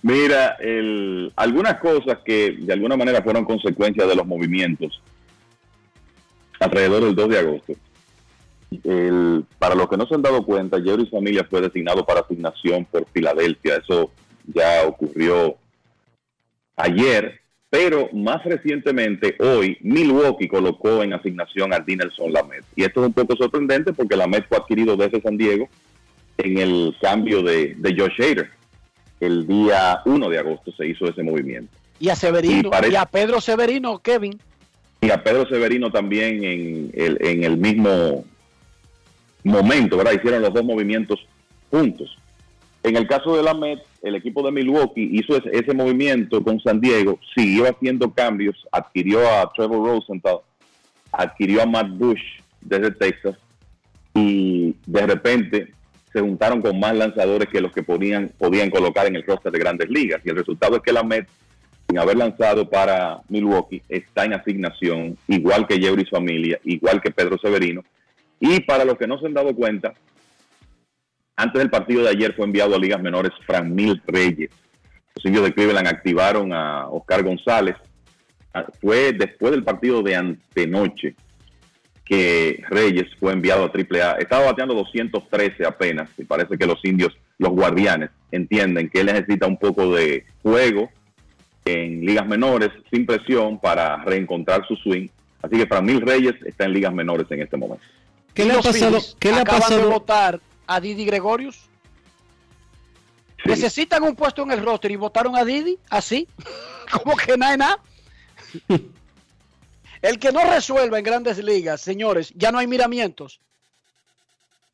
Mira, el- algunas cosas que de alguna manera fueron consecuencias de los movimientos alrededor del 2 de agosto. Para los que no se han dado cuenta, Jerry Familia fue designado para asignación por Filadelfia. Eso ya ocurrió ayer Pero más recientemente, hoy, Milwaukee colocó en asignación a Dinelson Lamet. Y esto es un poco sorprendente porque Lamet fue adquirido desde San Diego en el cambio de, de Josh Hader. El día 1 de agosto se hizo ese movimiento. Y a Severino, Y parece- y a Pedro Severino, Kevin. Y a Pedro Severino también en el, en el mismo momento, ¿verdad? Hicieron los dos movimientos juntos. En el caso de la Met, el equipo de Milwaukee hizo ese, movimiento con San Diego, siguió haciendo cambios, adquirió a Trevor Rosenthal, adquirió a Matt Bush desde Texas y de repente se juntaron con más lanzadores que los que podían, podían colocar en el roster de grandes ligas. Y el resultado es que la Met, sin haber lanzado para Milwaukee, está en asignación, igual que Yeuris Familia, igual que Pedro Severino. Y para los que no se han dado cuenta, antes del partido de ayer fue enviado a ligas menores Fran Mil Reyes. Los indios de Cleveland activaron a Oscar González. Ah, Fue después del partido de antenoche que Reyes fue enviado a AAA. Estaba bateando 213 apenas y parece que los indios, los guardianes, entienden que él necesita un poco de juego en ligas menores sin presión para reencontrar su swing. Así que Fran Mil Reyes está en ligas menores en este momento. ¿Qué le ha pasado? ¿Qué le ha acaban de pasado? votar a Didi Gregorius. Necesitan un puesto en el roster y votaron a Didi así, <laughs> como que nada. <laughs> El que no resuelva en grandes ligas, señores, ya no hay miramientos.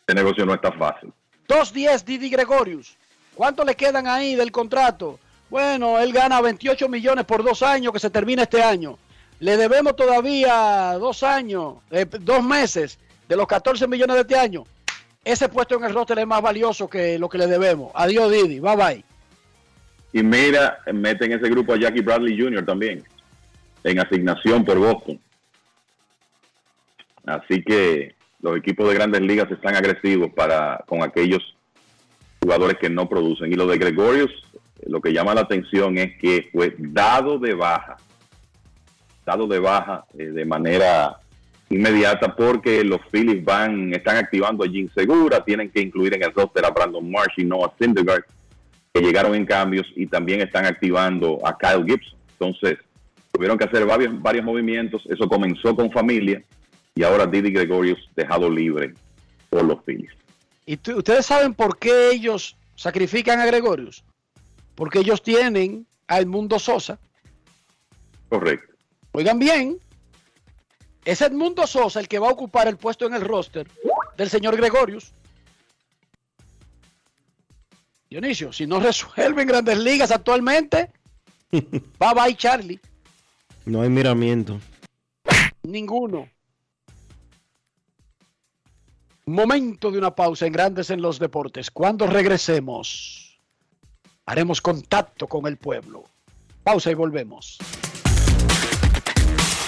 Este negocio no está fácil. 2.10 Didi Gregorius. ¿Cuánto le quedan ahí del contrato? Bueno, él gana 28 millones por dos años que se termina este año. Le debemos todavía dos años, eh, dos meses de los 14 millones de este año. Ese puesto en el roster es más valioso que lo que le debemos. Adiós Didi, bye bye. Y mira, mete en ese grupo a Jackie Bradley Jr. también, en asignación por Boston. Así que los equipos de grandes ligas están agresivos para con aquellos jugadores que no producen. Y lo de Gregorius, lo que llama la atención es que fue dado de baja, dado de baja eh, de manera inmediata porque los Phillies van, están activando a Jim Segura, tienen que incluir en el roster a Brandon Marsh y Noah Syndergaard, que llegaron en cambios y también están activando a Kyle Gibson. Entonces, tuvieron que hacer varios, varios movimientos, eso comenzó con familia y ahora Didi Gregorius dejado libre por los Phillies. ¿Y ustedes saben por qué ellos sacrifican a Gregorius? Porque ellos tienen a Edmundo Sosa. Correcto. Oigan bien, es Edmundo Sosa el que va a ocupar el puesto en el roster del señor Gregorius. Dionisio, si no <laughs> resuelven grandes ligas actualmente, <laughs> bye bye Charlie. No hay miramiento. Ninguno. Momento de una pausa en Grandes en los Deportes. Cuando regresemos, haremos contacto con el pueblo. Pausa y volvemos.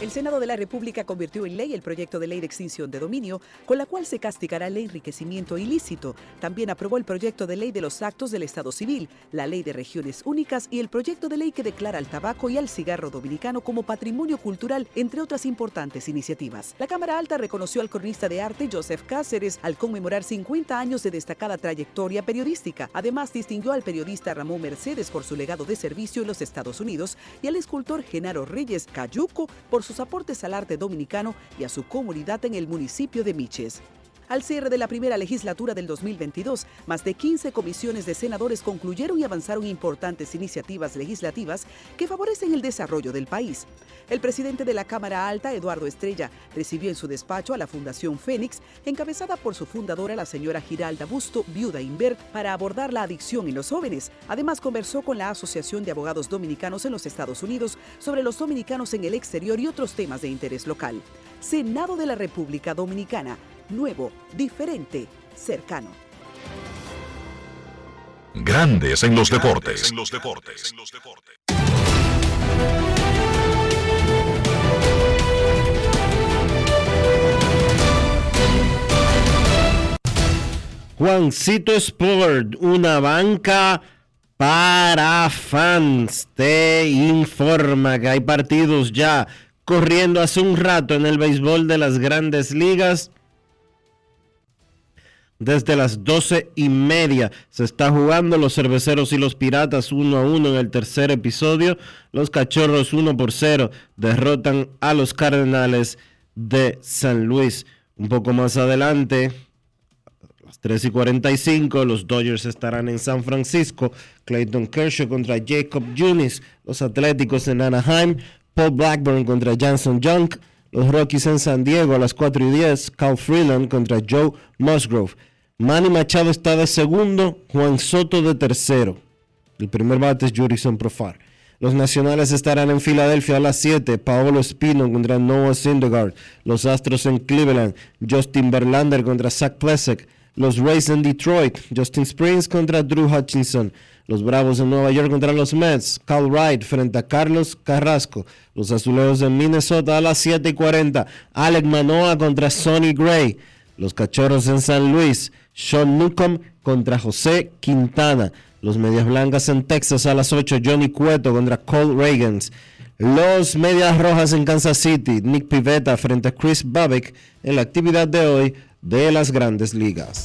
El Senado de la República convirtió en ley el proyecto de ley de extinción de dominio, con la cual se castigará el enriquecimiento ilícito. También aprobó el proyecto de ley de los actos del Estado Civil, la ley de regiones únicas y el proyecto de ley que declara al tabaco y al cigarro dominicano como patrimonio cultural, entre otras importantes iniciativas. La Cámara Alta reconoció al cronista de arte Joseph Cáceres al conmemorar 50 años de destacada trayectoria periodística. Además, distinguió al periodista Ramón Mercedes por su legado de servicio en los Estados Unidos y al escultor Genaro Reyes Cayuco por sus aportes al arte dominicano y a su comunidad en el municipio de Miches. Al cierre de la primera legislatura del 2022, más de 15 comisiones de senadores concluyeron y avanzaron importantes iniciativas legislativas que favorecen el desarrollo del país. El presidente de la Cámara Alta, Eduardo Estrella, recibió en su despacho a la Fundación Fénix, encabezada por su fundadora, la señora Giralda Busto, viuda Invert, para abordar la adicción en los jóvenes. Además, conversó con la Asociación de Abogados Dominicanos en los Estados Unidos sobre los dominicanos en el exterior y otros temas de interés local. Senado de la República Dominicana nuevo, diferente, cercano. Grandes en los deportes. Juancito Sport, una banca para fans, te informa que hay partidos ya corriendo hace un rato en el béisbol de las grandes ligas desde las doce y media se está jugando los cerveceros y los piratas uno a uno en el tercer episodio. Los cachorros uno por cero derrotan a los cardenales de San Luis. Un poco más adelante, a las 3 y 45, los Dodgers estarán en San Francisco. Clayton Kershaw contra Jacob Junis. Los Atléticos en Anaheim. Paul Blackburn contra Janson Junk. Los Rockies en San Diego a las 4 y 10. Cal Freeland contra Joe Musgrove. Manny Machado está de segundo, Juan Soto de tercero. El primer bate es Jurison Profar. Los nacionales estarán en Filadelfia a las 7. Paolo Espino contra Noah Syndergaard. Los Astros en Cleveland. Justin Verlander contra Zach Plesek. Los Rays en Detroit. Justin Springs contra Drew Hutchinson. Los Bravos en Nueva York contra los Mets. Cal Wright frente a Carlos Carrasco. Los Azulejos en Minnesota a las 7 y 40. Alec Manoa contra Sonny Gray. Los Cachorros en San Luis. Sean Newcomb contra José Quintana. Los Medias Blancas en Texas a las 8. Johnny Cueto contra Cole Reagans. Los Medias Rojas en Kansas City. Nick Pivetta frente a Chris Babbitt en la actividad de hoy de las grandes ligas.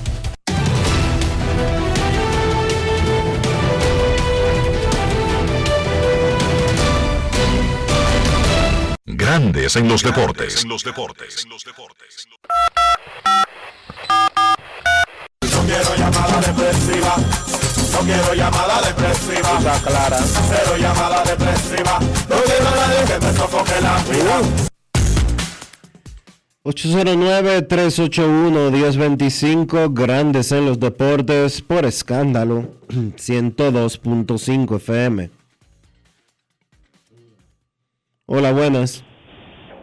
Grandes en los deportes. No quiero llamada depresiva. No quiero llamada depresiva. Está clara. Cero llamada depresiva. No quiero a nadie que me sofoque la vida. 809-381-1025, grandes en los deportes, por escándalo, <clears throat> 102.5 FM. Hola, buenas.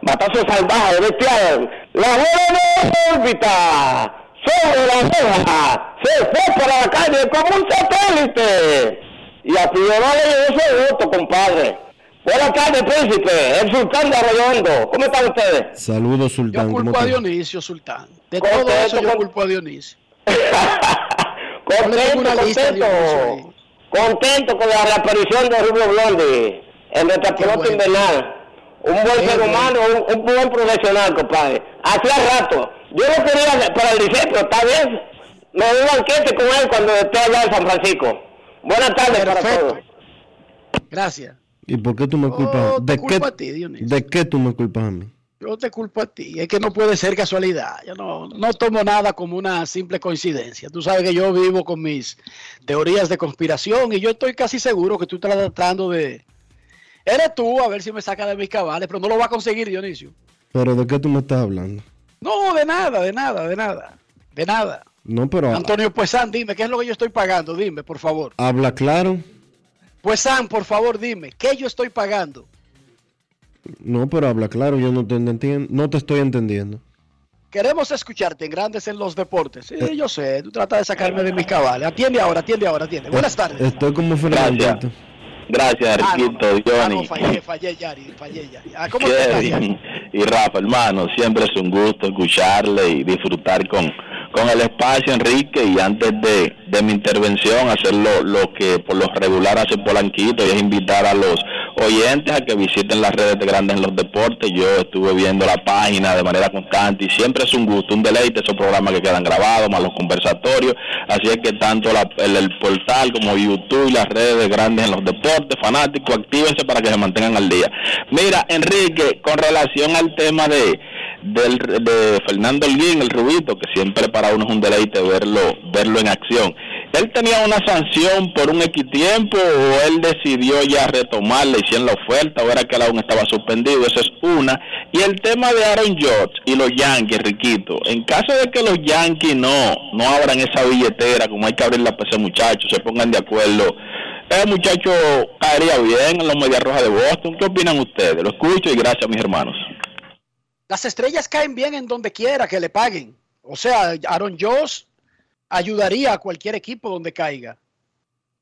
Matazo salvaje, bestial. La bola de órbita sobre la oreja se fue para la calle como un satélite. Y a Figueroa le llegó ese voto, compadre. Buenas tardes, príncipe. El sultán de Arroyondo. ¿Cómo están ustedes? Saludos, Sultán. Yo ¿Cómo culpo a Dionisio, Sultán. De todo eso yo culpo a Dionisio. <laughs> Contento, contento. Dionisio, Contento con la reaparición de Rubio Blondi en nuestra pelota invernal. Un buen ser humano, un, un buen profesional, compadre. Hacía rato. Yo lo quería para el liceo, pero está bien. Me doy un banquete con él cuando esté allá en San Francisco. Buenas tardes para todos. Gracias. ¿Y por qué tú me culpas? te ¿De, culpo qué, a ti, Dionisio. ¿De qué tú me culpas a mí? Yo te culpo a ti. Es que no puede ser casualidad. Yo no, no tomo nada como una simple coincidencia. Tú sabes que yo vivo con mis teorías de conspiración y yo estoy casi seguro que tú estás tratando de, Eres tú, a ver si me saca de mis cabales, pero no lo va a conseguir, Dionisio. ¿Pero de qué tú me estás hablando? No, de nada, de nada, de nada. De nada. No, pero Antonio Puesan, dime, ¿qué es lo que yo estoy pagando? Dime, por favor. habla claro. Puesan, por favor, dime, ¿qué yo estoy pagando? No, pero habla claro, yo no te entiendo, no te estoy entendiendo. Queremos escucharte en Grandes en los Deportes. Sí, yo sé, tú tratas de sacarme de mis cabales. Atiende ahora, atiende ahora, atiende. Buenas tardes. Estoy como Fernando. Gracias, Ah, no, Riquito, Ah, Johnny. no, fallé, fallé, Yari, fallé, Yari. Ah, ¿Cómo estás, Yari? Y Rafa, hermano, siempre es un gusto escucharle y disfrutar con, con el espacio, Enrique. Y antes de, de mi intervención, hacer lo, lo que por lo regular hace Polanquito y es invitar a los oyentes a que visiten las redes de Grandes en los Deportes. Yo estuve viendo la página de manera constante y siempre es un gusto, un deleite esos programas que quedan grabados, más los conversatorios. Así es que tanto la- el, portal como YouTube y las redes de Grandes en los Deportes, fanáticos, actívense para que se mantengan al día. Mira, Enrique, con relación al tema de del, de Fernando Holguín, el Rubito, que siempre para uno es un deleite verlo verlo en acción. ¿Él tenía una sanción por un X tiempo o él decidió ya retomarla en la oferta o era que él aún estaba suspendido? Esa es una. Y el tema de Aaron George y los Yankees, Riquito. En caso de que los Yankees no, no abran esa billetera, como hay que abrirla para ese muchacho, se pongan de acuerdo, el muchacho caería bien en los Medias Rojas de Boston. ¿Qué opinan ustedes? Lo escucho y gracias, mis hermanos. Las estrellas caen bien en donde quiera que le paguen. O sea, Aaron Josh ayudaría a cualquier equipo donde caiga.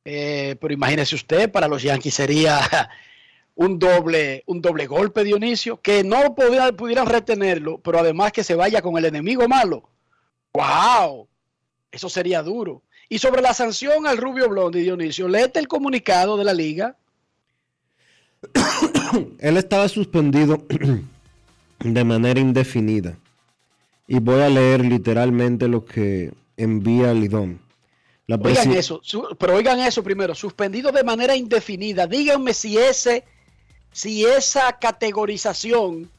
Eh, pero imagínese usted, para los Yankees sería <laughs> un doble, un doble golpe, Dionisio, que no pudieran, retenerlo, pero además que se vaya con el enemigo malo. ¡Wow! Eso sería duro. Y sobre la sanción al Rubio Blondi, Dionisio, léete el comunicado de la liga. <coughs> Él estaba suspendido <clears throat> de manera indefinida. Y voy a leer literalmente lo que envía Lidón. La Oigan eso, su- pero oigan eso primero, suspendido de manera indefinida. Díganme si ese, si esa categorización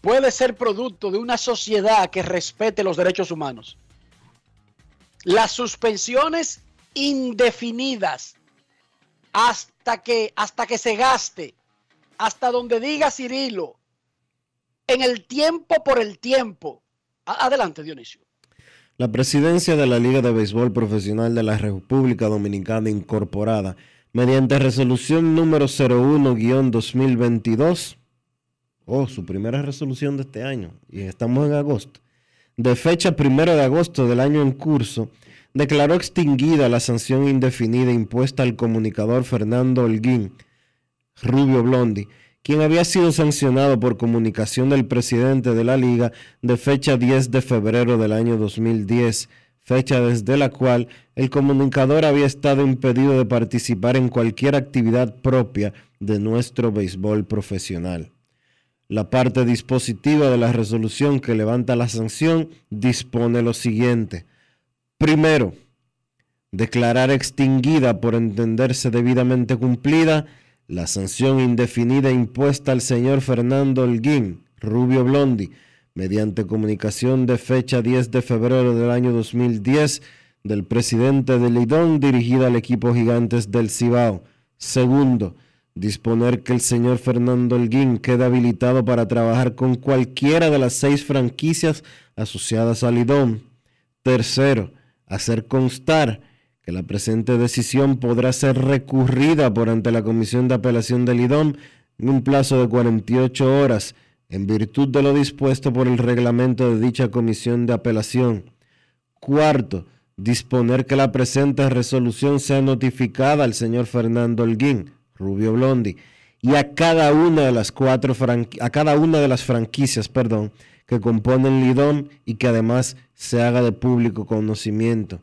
puede ser producto de una sociedad que respete los derechos humanos. Las suspensiones indefinidas hasta que, hasta que se gaste, hasta donde diga Cirilo, en el tiempo por el tiempo. Adelante, Dionisio. La presidencia de la Liga de Béisbol Profesional de la República Dominicana Incorporada, mediante resolución número 01-2022, oh, su primera resolución de este año, y estamos en agosto, de fecha primero de agosto del año en curso, declaró extinguida la sanción indefinida impuesta al comunicador Fernando Holguín, Rubio Blondi, quien había sido sancionado por comunicación del presidente de la liga de fecha 10 de febrero del año 2010, fecha desde la cual el comunicador había estado impedido de participar en cualquier actividad propia de nuestro béisbol profesional. La parte dispositiva de la resolución que levanta la sanción dispone lo siguiente. Primero, declarar extinguida por entenderse debidamente cumplida la sanción indefinida impuesta al señor Fernando Holguín, Rubio Blondi, mediante comunicación de fecha 10 de febrero del año 2010 del presidente de Lidón dirigida al equipo Gigantes del Cibao. Segundo, disponer que el señor Fernando Holguín quede habilitado para trabajar con cualquiera de las seis franquicias asociadas a Lidón. Tercero, hacer constar que la presente decisión podrá ser recurrida por ante la Comisión de Apelación del IDOM en un plazo de 48 horas, en virtud de lo dispuesto por el reglamento de dicha Comisión de Apelación. Cuarto, disponer que la presente resolución sea notificada al señor Fernando Holguín, Rubio Blondi, y a cada una de las cuatro a cada una de las franquicias, perdón, que componen Lidón y que además se haga de público conocimiento.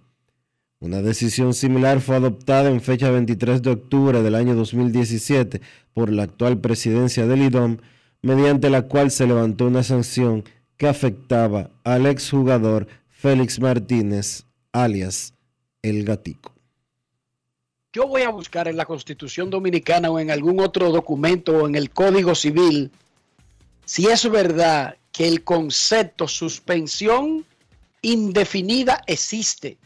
Una decisión similar fue adoptada en fecha 23 de octubre del año 2017 por la actual presidencia del IDOM, mediante la cual se levantó una sanción que afectaba al exjugador Félix Martínez, alias El Gatico. Yo voy a buscar en la Constitución Dominicana o en algún otro documento o en el Código Civil si es verdad que el concepto suspensión indefinida existe.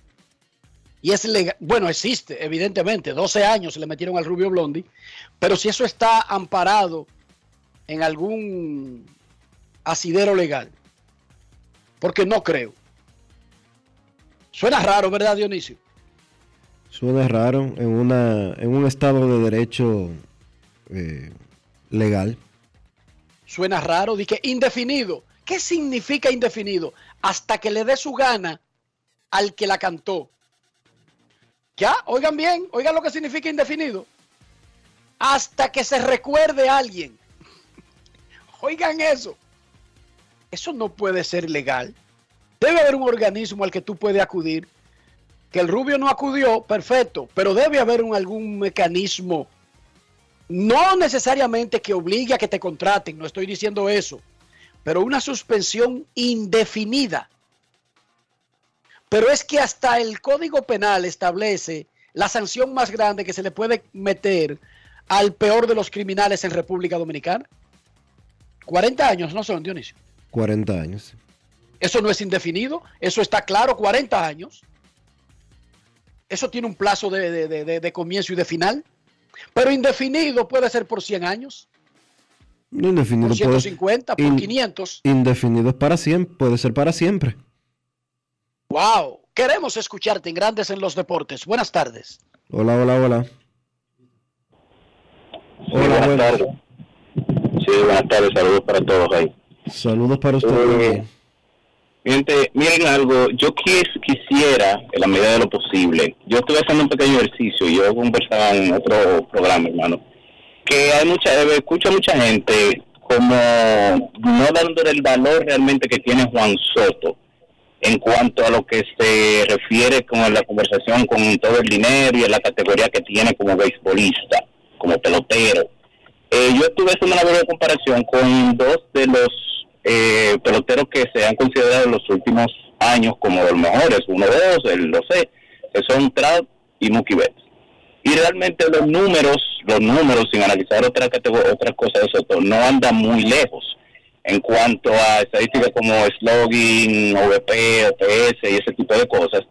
Y es legal, bueno, existe, evidentemente, 12 años se le metieron al Rubio Blondi, pero si eso está amparado en algún asidero legal, porque no creo. Suena raro, ¿verdad, Dionisio? Suena raro en, una, en un estado de derecho eh, legal. Suena raro, dije indefinido. ¿Qué significa indefinido? Hasta que le dé su gana al que la cantó. Ya, oigan bien, oigan lo que significa indefinido. Hasta que se recuerde a alguien. <laughs> Oigan eso. Eso no puede ser legal. Debe haber un organismo al que tú puedes acudir. Que el rubio no acudió, perfecto, pero debe haber algún mecanismo. No necesariamente que obligue a que te contraten, no estoy diciendo eso, pero una suspensión indefinida. Pero es que hasta el Código Penal establece la sanción más grande que se le puede meter al peor de los criminales en República Dominicana. 40 años, ¿no son, Dionisio? 40 años. Eso no es indefinido, eso está claro, 40 años. Eso tiene un plazo de, de, de, de comienzo y de final. Pero indefinido puede ser por 100 años. Indefinido por 150, puede, por 500. Indefinido es para siempre, puede ser para siempre. Wow, queremos escucharte en Grandes en los Deportes. Buenas tardes. Hola, hola, hola. Hola, buenas, buenas tardes. Sí, buenas tardes, saludos para todos ahí. Saludos para ustedes. Eh, miren algo, yo quis, quisiera, en la medida de lo posible, yo estuve haciendo un pequeño ejercicio, yo conversaba en otro programa, hermano, que hay mucha, eh, escucho a mucha gente como no dándole el valor realmente que tiene Juan Soto en cuanto a lo que se refiere con la conversación con todo el dinero y en la categoría que tiene como beisbolista, como pelotero. Eh, yo estuve haciendo una breve comparación con dos de los eh, peloteros que se han considerado en los últimos años como los mejores, uno de dos, el lo sé, que son Trout y Mookie Betts. Y realmente los números, los números, sin analizar otra otras cosas de Soto, no andan muy lejos en cuanto a estadísticas como slogan, OVP, OPS y ese tipo de cosas.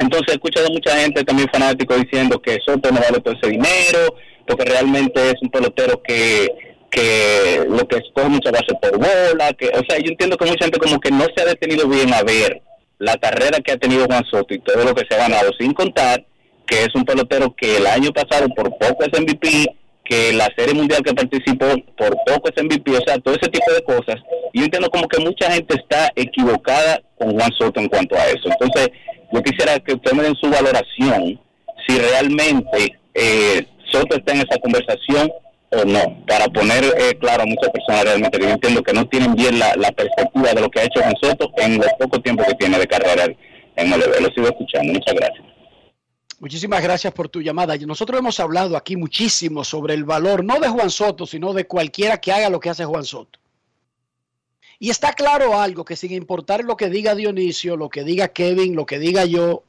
Entonces he escuchado a mucha gente también fanático diciendo que Soto no vale todo ese dinero, porque realmente es un pelotero que que lo que escoge muchas veces por bola, que, o sea, yo entiendo que mucha gente como que no se ha detenido bien a ver la carrera que ha tenido Juan Soto y todo lo que se ha ganado, sin contar que es un pelotero que el año pasado por poco es MVP, que la serie mundial que participó por poco es MVP, o sea, todo ese tipo de cosas. Y yo entiendo como que mucha gente está equivocada con Juan Soto en cuanto a eso. Entonces, yo quisiera que ustedes me den su valoración si realmente eh, Soto está en esa conversación o no, para poner eh, claro a muchas personas realmente que yo entiendo que no tienen bien la, perspectiva de lo que ha hecho Juan Soto en los poco tiempo que tiene de carrera en MLB. Lo sigo escuchando. Muchas gracias. Muchísimas gracias por tu llamada. Nosotros hemos hablado aquí muchísimo sobre el valor, no de Juan Soto, sino de cualquiera que haga lo que hace Juan Soto. Y está claro algo, que sin importar lo que diga Dionisio, lo que diga Kevin, lo que diga yo,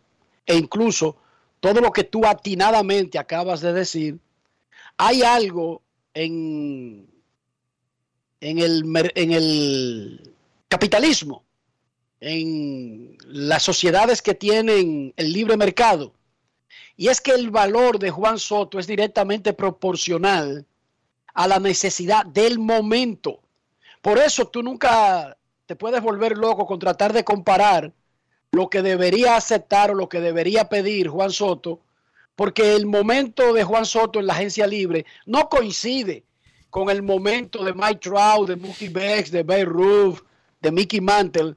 e incluso todo lo que tú atinadamente acabas de decir, hay algo en, en, el, en el capitalismo, en las sociedades que tienen el libre mercado, y es que el valor de Juan Soto es directamente proporcional a la necesidad del momento. Por eso tú nunca te puedes volver loco con tratar de comparar lo que debería aceptar o lo que debería pedir Juan Soto, porque el momento de Juan Soto en la agencia libre no coincide con el momento de Mike Trout, de Mookie Becks, de Bay Ruth, de Mickey Mantle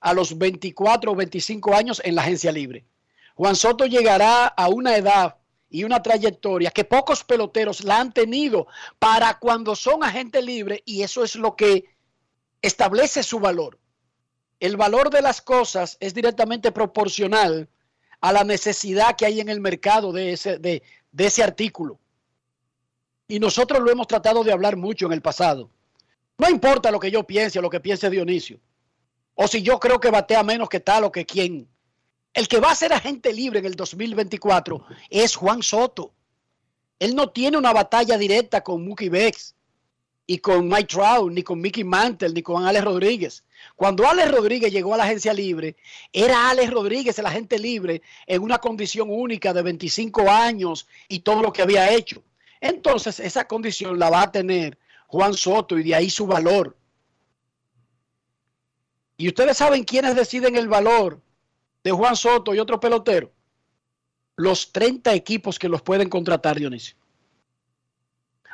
a los 24 o 25 años en la agencia libre. Juan Soto llegará a una edad y una trayectoria que pocos peloteros la han tenido para cuando son agentes libres y eso es lo que establece su valor. El valor de las cosas es directamente proporcional a la necesidad que hay en el mercado de ese, de, de ese artículo. Y nosotros lo hemos tratado de hablar mucho en el pasado. No importa lo que yo piense lo que piense Dionisio. O si yo creo que batea menos que tal o que quien. El que va a ser agente libre en el 2024 es Juan Soto. Él no tiene una batalla directa con Mookie Becks. y con Mike Trout, ni con Mickey Mantle, ni con Alex Rodríguez. Cuando Alex Rodríguez llegó a la agencia libre, era Alex Rodríguez el agente libre en una condición única de 25 años y todo lo que había hecho. Entonces, esa condición la va a tener Juan Soto y de ahí su valor. Y ustedes saben quiénes deciden el valor de Juan Soto y otro pelotero. Los 30 equipos que los pueden contratar, Dionisio.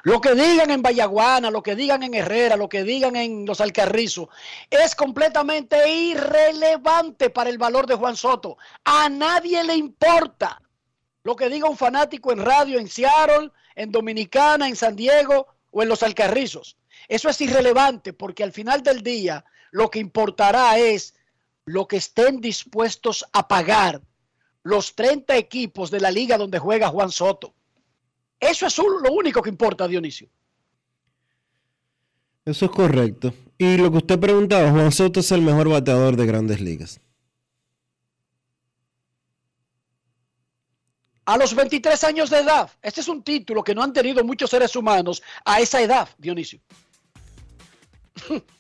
Lo que digan en Vallaguana, lo que digan en Herrera, lo que digan en Los Alcarrizos, es completamente irrelevante para el valor de Juan Soto. A nadie le importa lo que diga un fanático en radio en Seattle, en Dominicana, en San Diego o en Los Alcarrizos. Eso es irrelevante porque al final del día lo que importará es lo que estén dispuestos a pagar los 30 equipos de la liga donde juega Juan Soto. Eso es lo único que importa, Dionisio. Eso es correcto. Y lo que usted preguntaba, Juan Soto es el mejor bateador de grandes ligas. A los 23 años de edad, este es un título que no han tenido muchos seres humanos a esa edad, Dionisio. <laughs>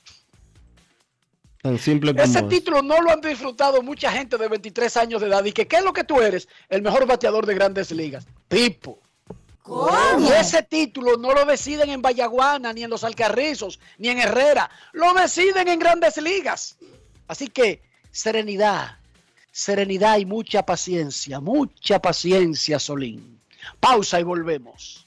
Tan simple como Ese es. título no lo han disfrutado mucha gente de 23 años de edad. Y que, ¿qué es lo que tú eres? El mejor bateador de grandes ligas. Tipo. Y ese título no lo deciden en Vallaguana, ni en Los Alcarrizos, ni en Herrera. Lo deciden en grandes ligas. Así que, serenidad, serenidad y mucha paciencia, mucha paciencia, Solín. Pausa y volvemos.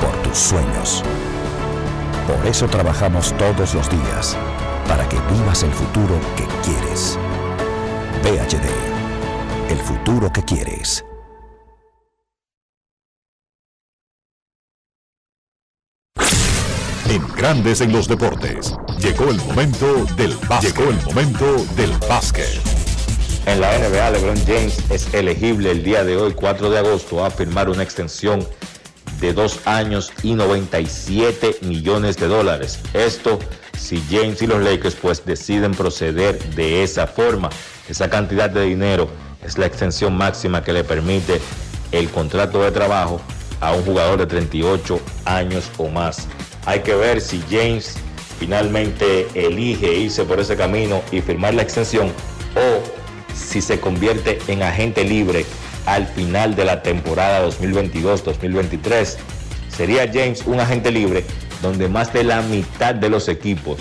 Por tus sueños. Por eso trabajamos todos los días. Para que vivas el futuro que quieres. VHD. El futuro que quieres. En Grandes en los deportes. Llegó el momento del básquet. Llegó el momento del básquet. En la NBA, LeBron James es elegible el día de hoy, 4 de agosto, a firmar una extensión de dos años y 97 millones de dólares. Esto si James y los Lakers pues deciden proceder de esa forma. Esa cantidad de dinero es la extensión máxima que le permite el contrato de trabajo a un jugador de 38 años o más. Hay que ver si James finalmente elige irse por ese camino y firmar la extensión o si se convierte en agente libre al final de la temporada 2022-2023. Sería James un agente libre donde más de la mitad de los equipos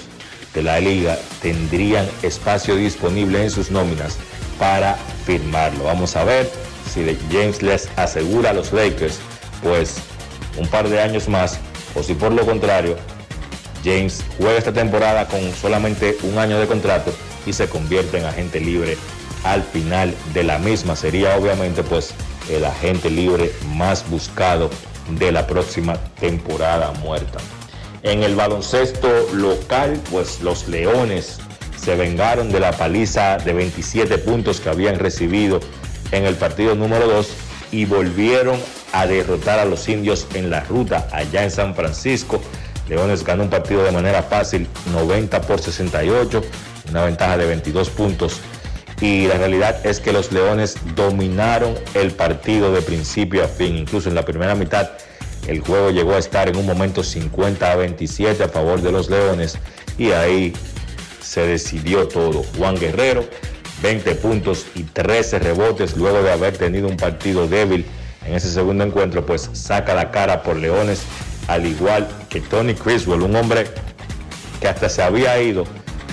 de la liga tendrían espacio disponible en sus nóminas para firmarlo. Vamos a ver si James les asegura a los Lakers pues un par de años más o si por lo contrario James juega esta temporada con solamente un año de contrato y se convierte en agente libre al final de la misma. Sería obviamente pues el agente libre más buscado de la próxima temporada muerta. En el baloncesto local, pues los Leones se vengaron de la paliza de 27 puntos que habían recibido en el partido número 2 y volvieron a derrotar a los indios en la ruta allá en San Francisco. Leones ganó un partido de manera fácil, 90 por 68, una ventaja de 22 puntos. Y la realidad es que los Leones dominaron el partido de principio a fin. Incluso en la primera mitad el juego llegó a estar en un momento 50 a 27 a favor de los Leones. Y ahí se decidió todo. Juan Guerrero, 20 puntos y 13 rebotes luego de haber tenido un partido débil en ese segundo encuentro, pues saca la cara por Leones, al igual que Tony Criswell, un hombre que hasta se había ido,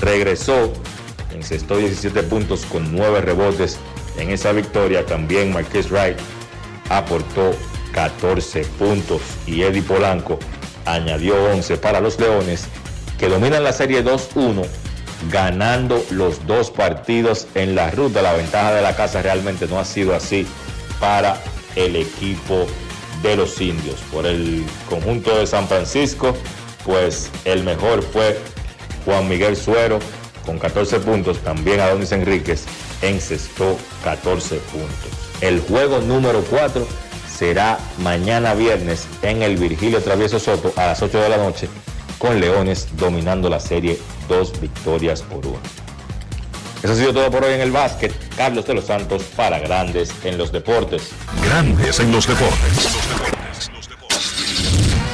regresó, encestó 17 puntos con 9 rebotes en esa victoria. También Marquis Wright aportó 14 puntos y Eddie Polanco añadió 11 para los Leones, que dominan la serie 2-1 ganando los dos partidos en la ruta. La ventaja de la casa realmente no ha sido así para el equipo de los indios. Por el conjunto de San Francisco, pues el mejor fue Juan Miguel Suero con 14 puntos. También Adonis Enríquez encestó 14 puntos. El juego número 4 será mañana viernes en el Virgilio Travieso Soto a las 8 de la noche con Leones dominando la serie dos victorias por uno. Eso ha sido todo por hoy en el básquet. Carlos de los Santos para Grandes en los Deportes. Grandes en los Deportes.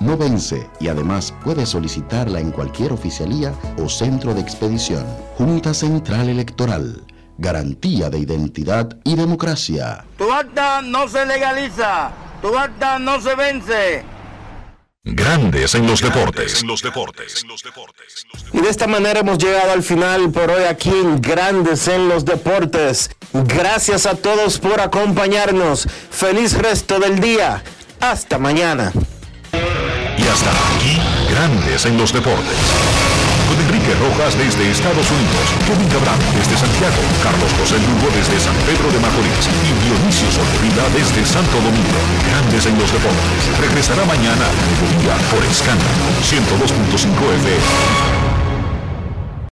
no vence y además puedes solicitarla en cualquier oficialía o centro de expedición. Junta Central Electoral. Garantía de identidad y democracia. Tu acta no se legaliza. Tu acta no se vence. Grandes en los deportes. En los deportes. Y de esta manera hemos llegado al final por hoy aquí en Grandes en los Deportes. Gracias a todos por acompañarnos. Feliz resto del día. Hasta mañana. Y hasta aquí, Grandes en los deportes. Con Enrique Rojas desde Estados Unidos, Kevin Cabral desde Santiago, Carlos José Lugo desde San Pedro de Macorís y Dionisio Solterida desde Santo Domingo. Grandes en los deportes. Regresará mañana a mediodía por Escándalo 102.5 FM.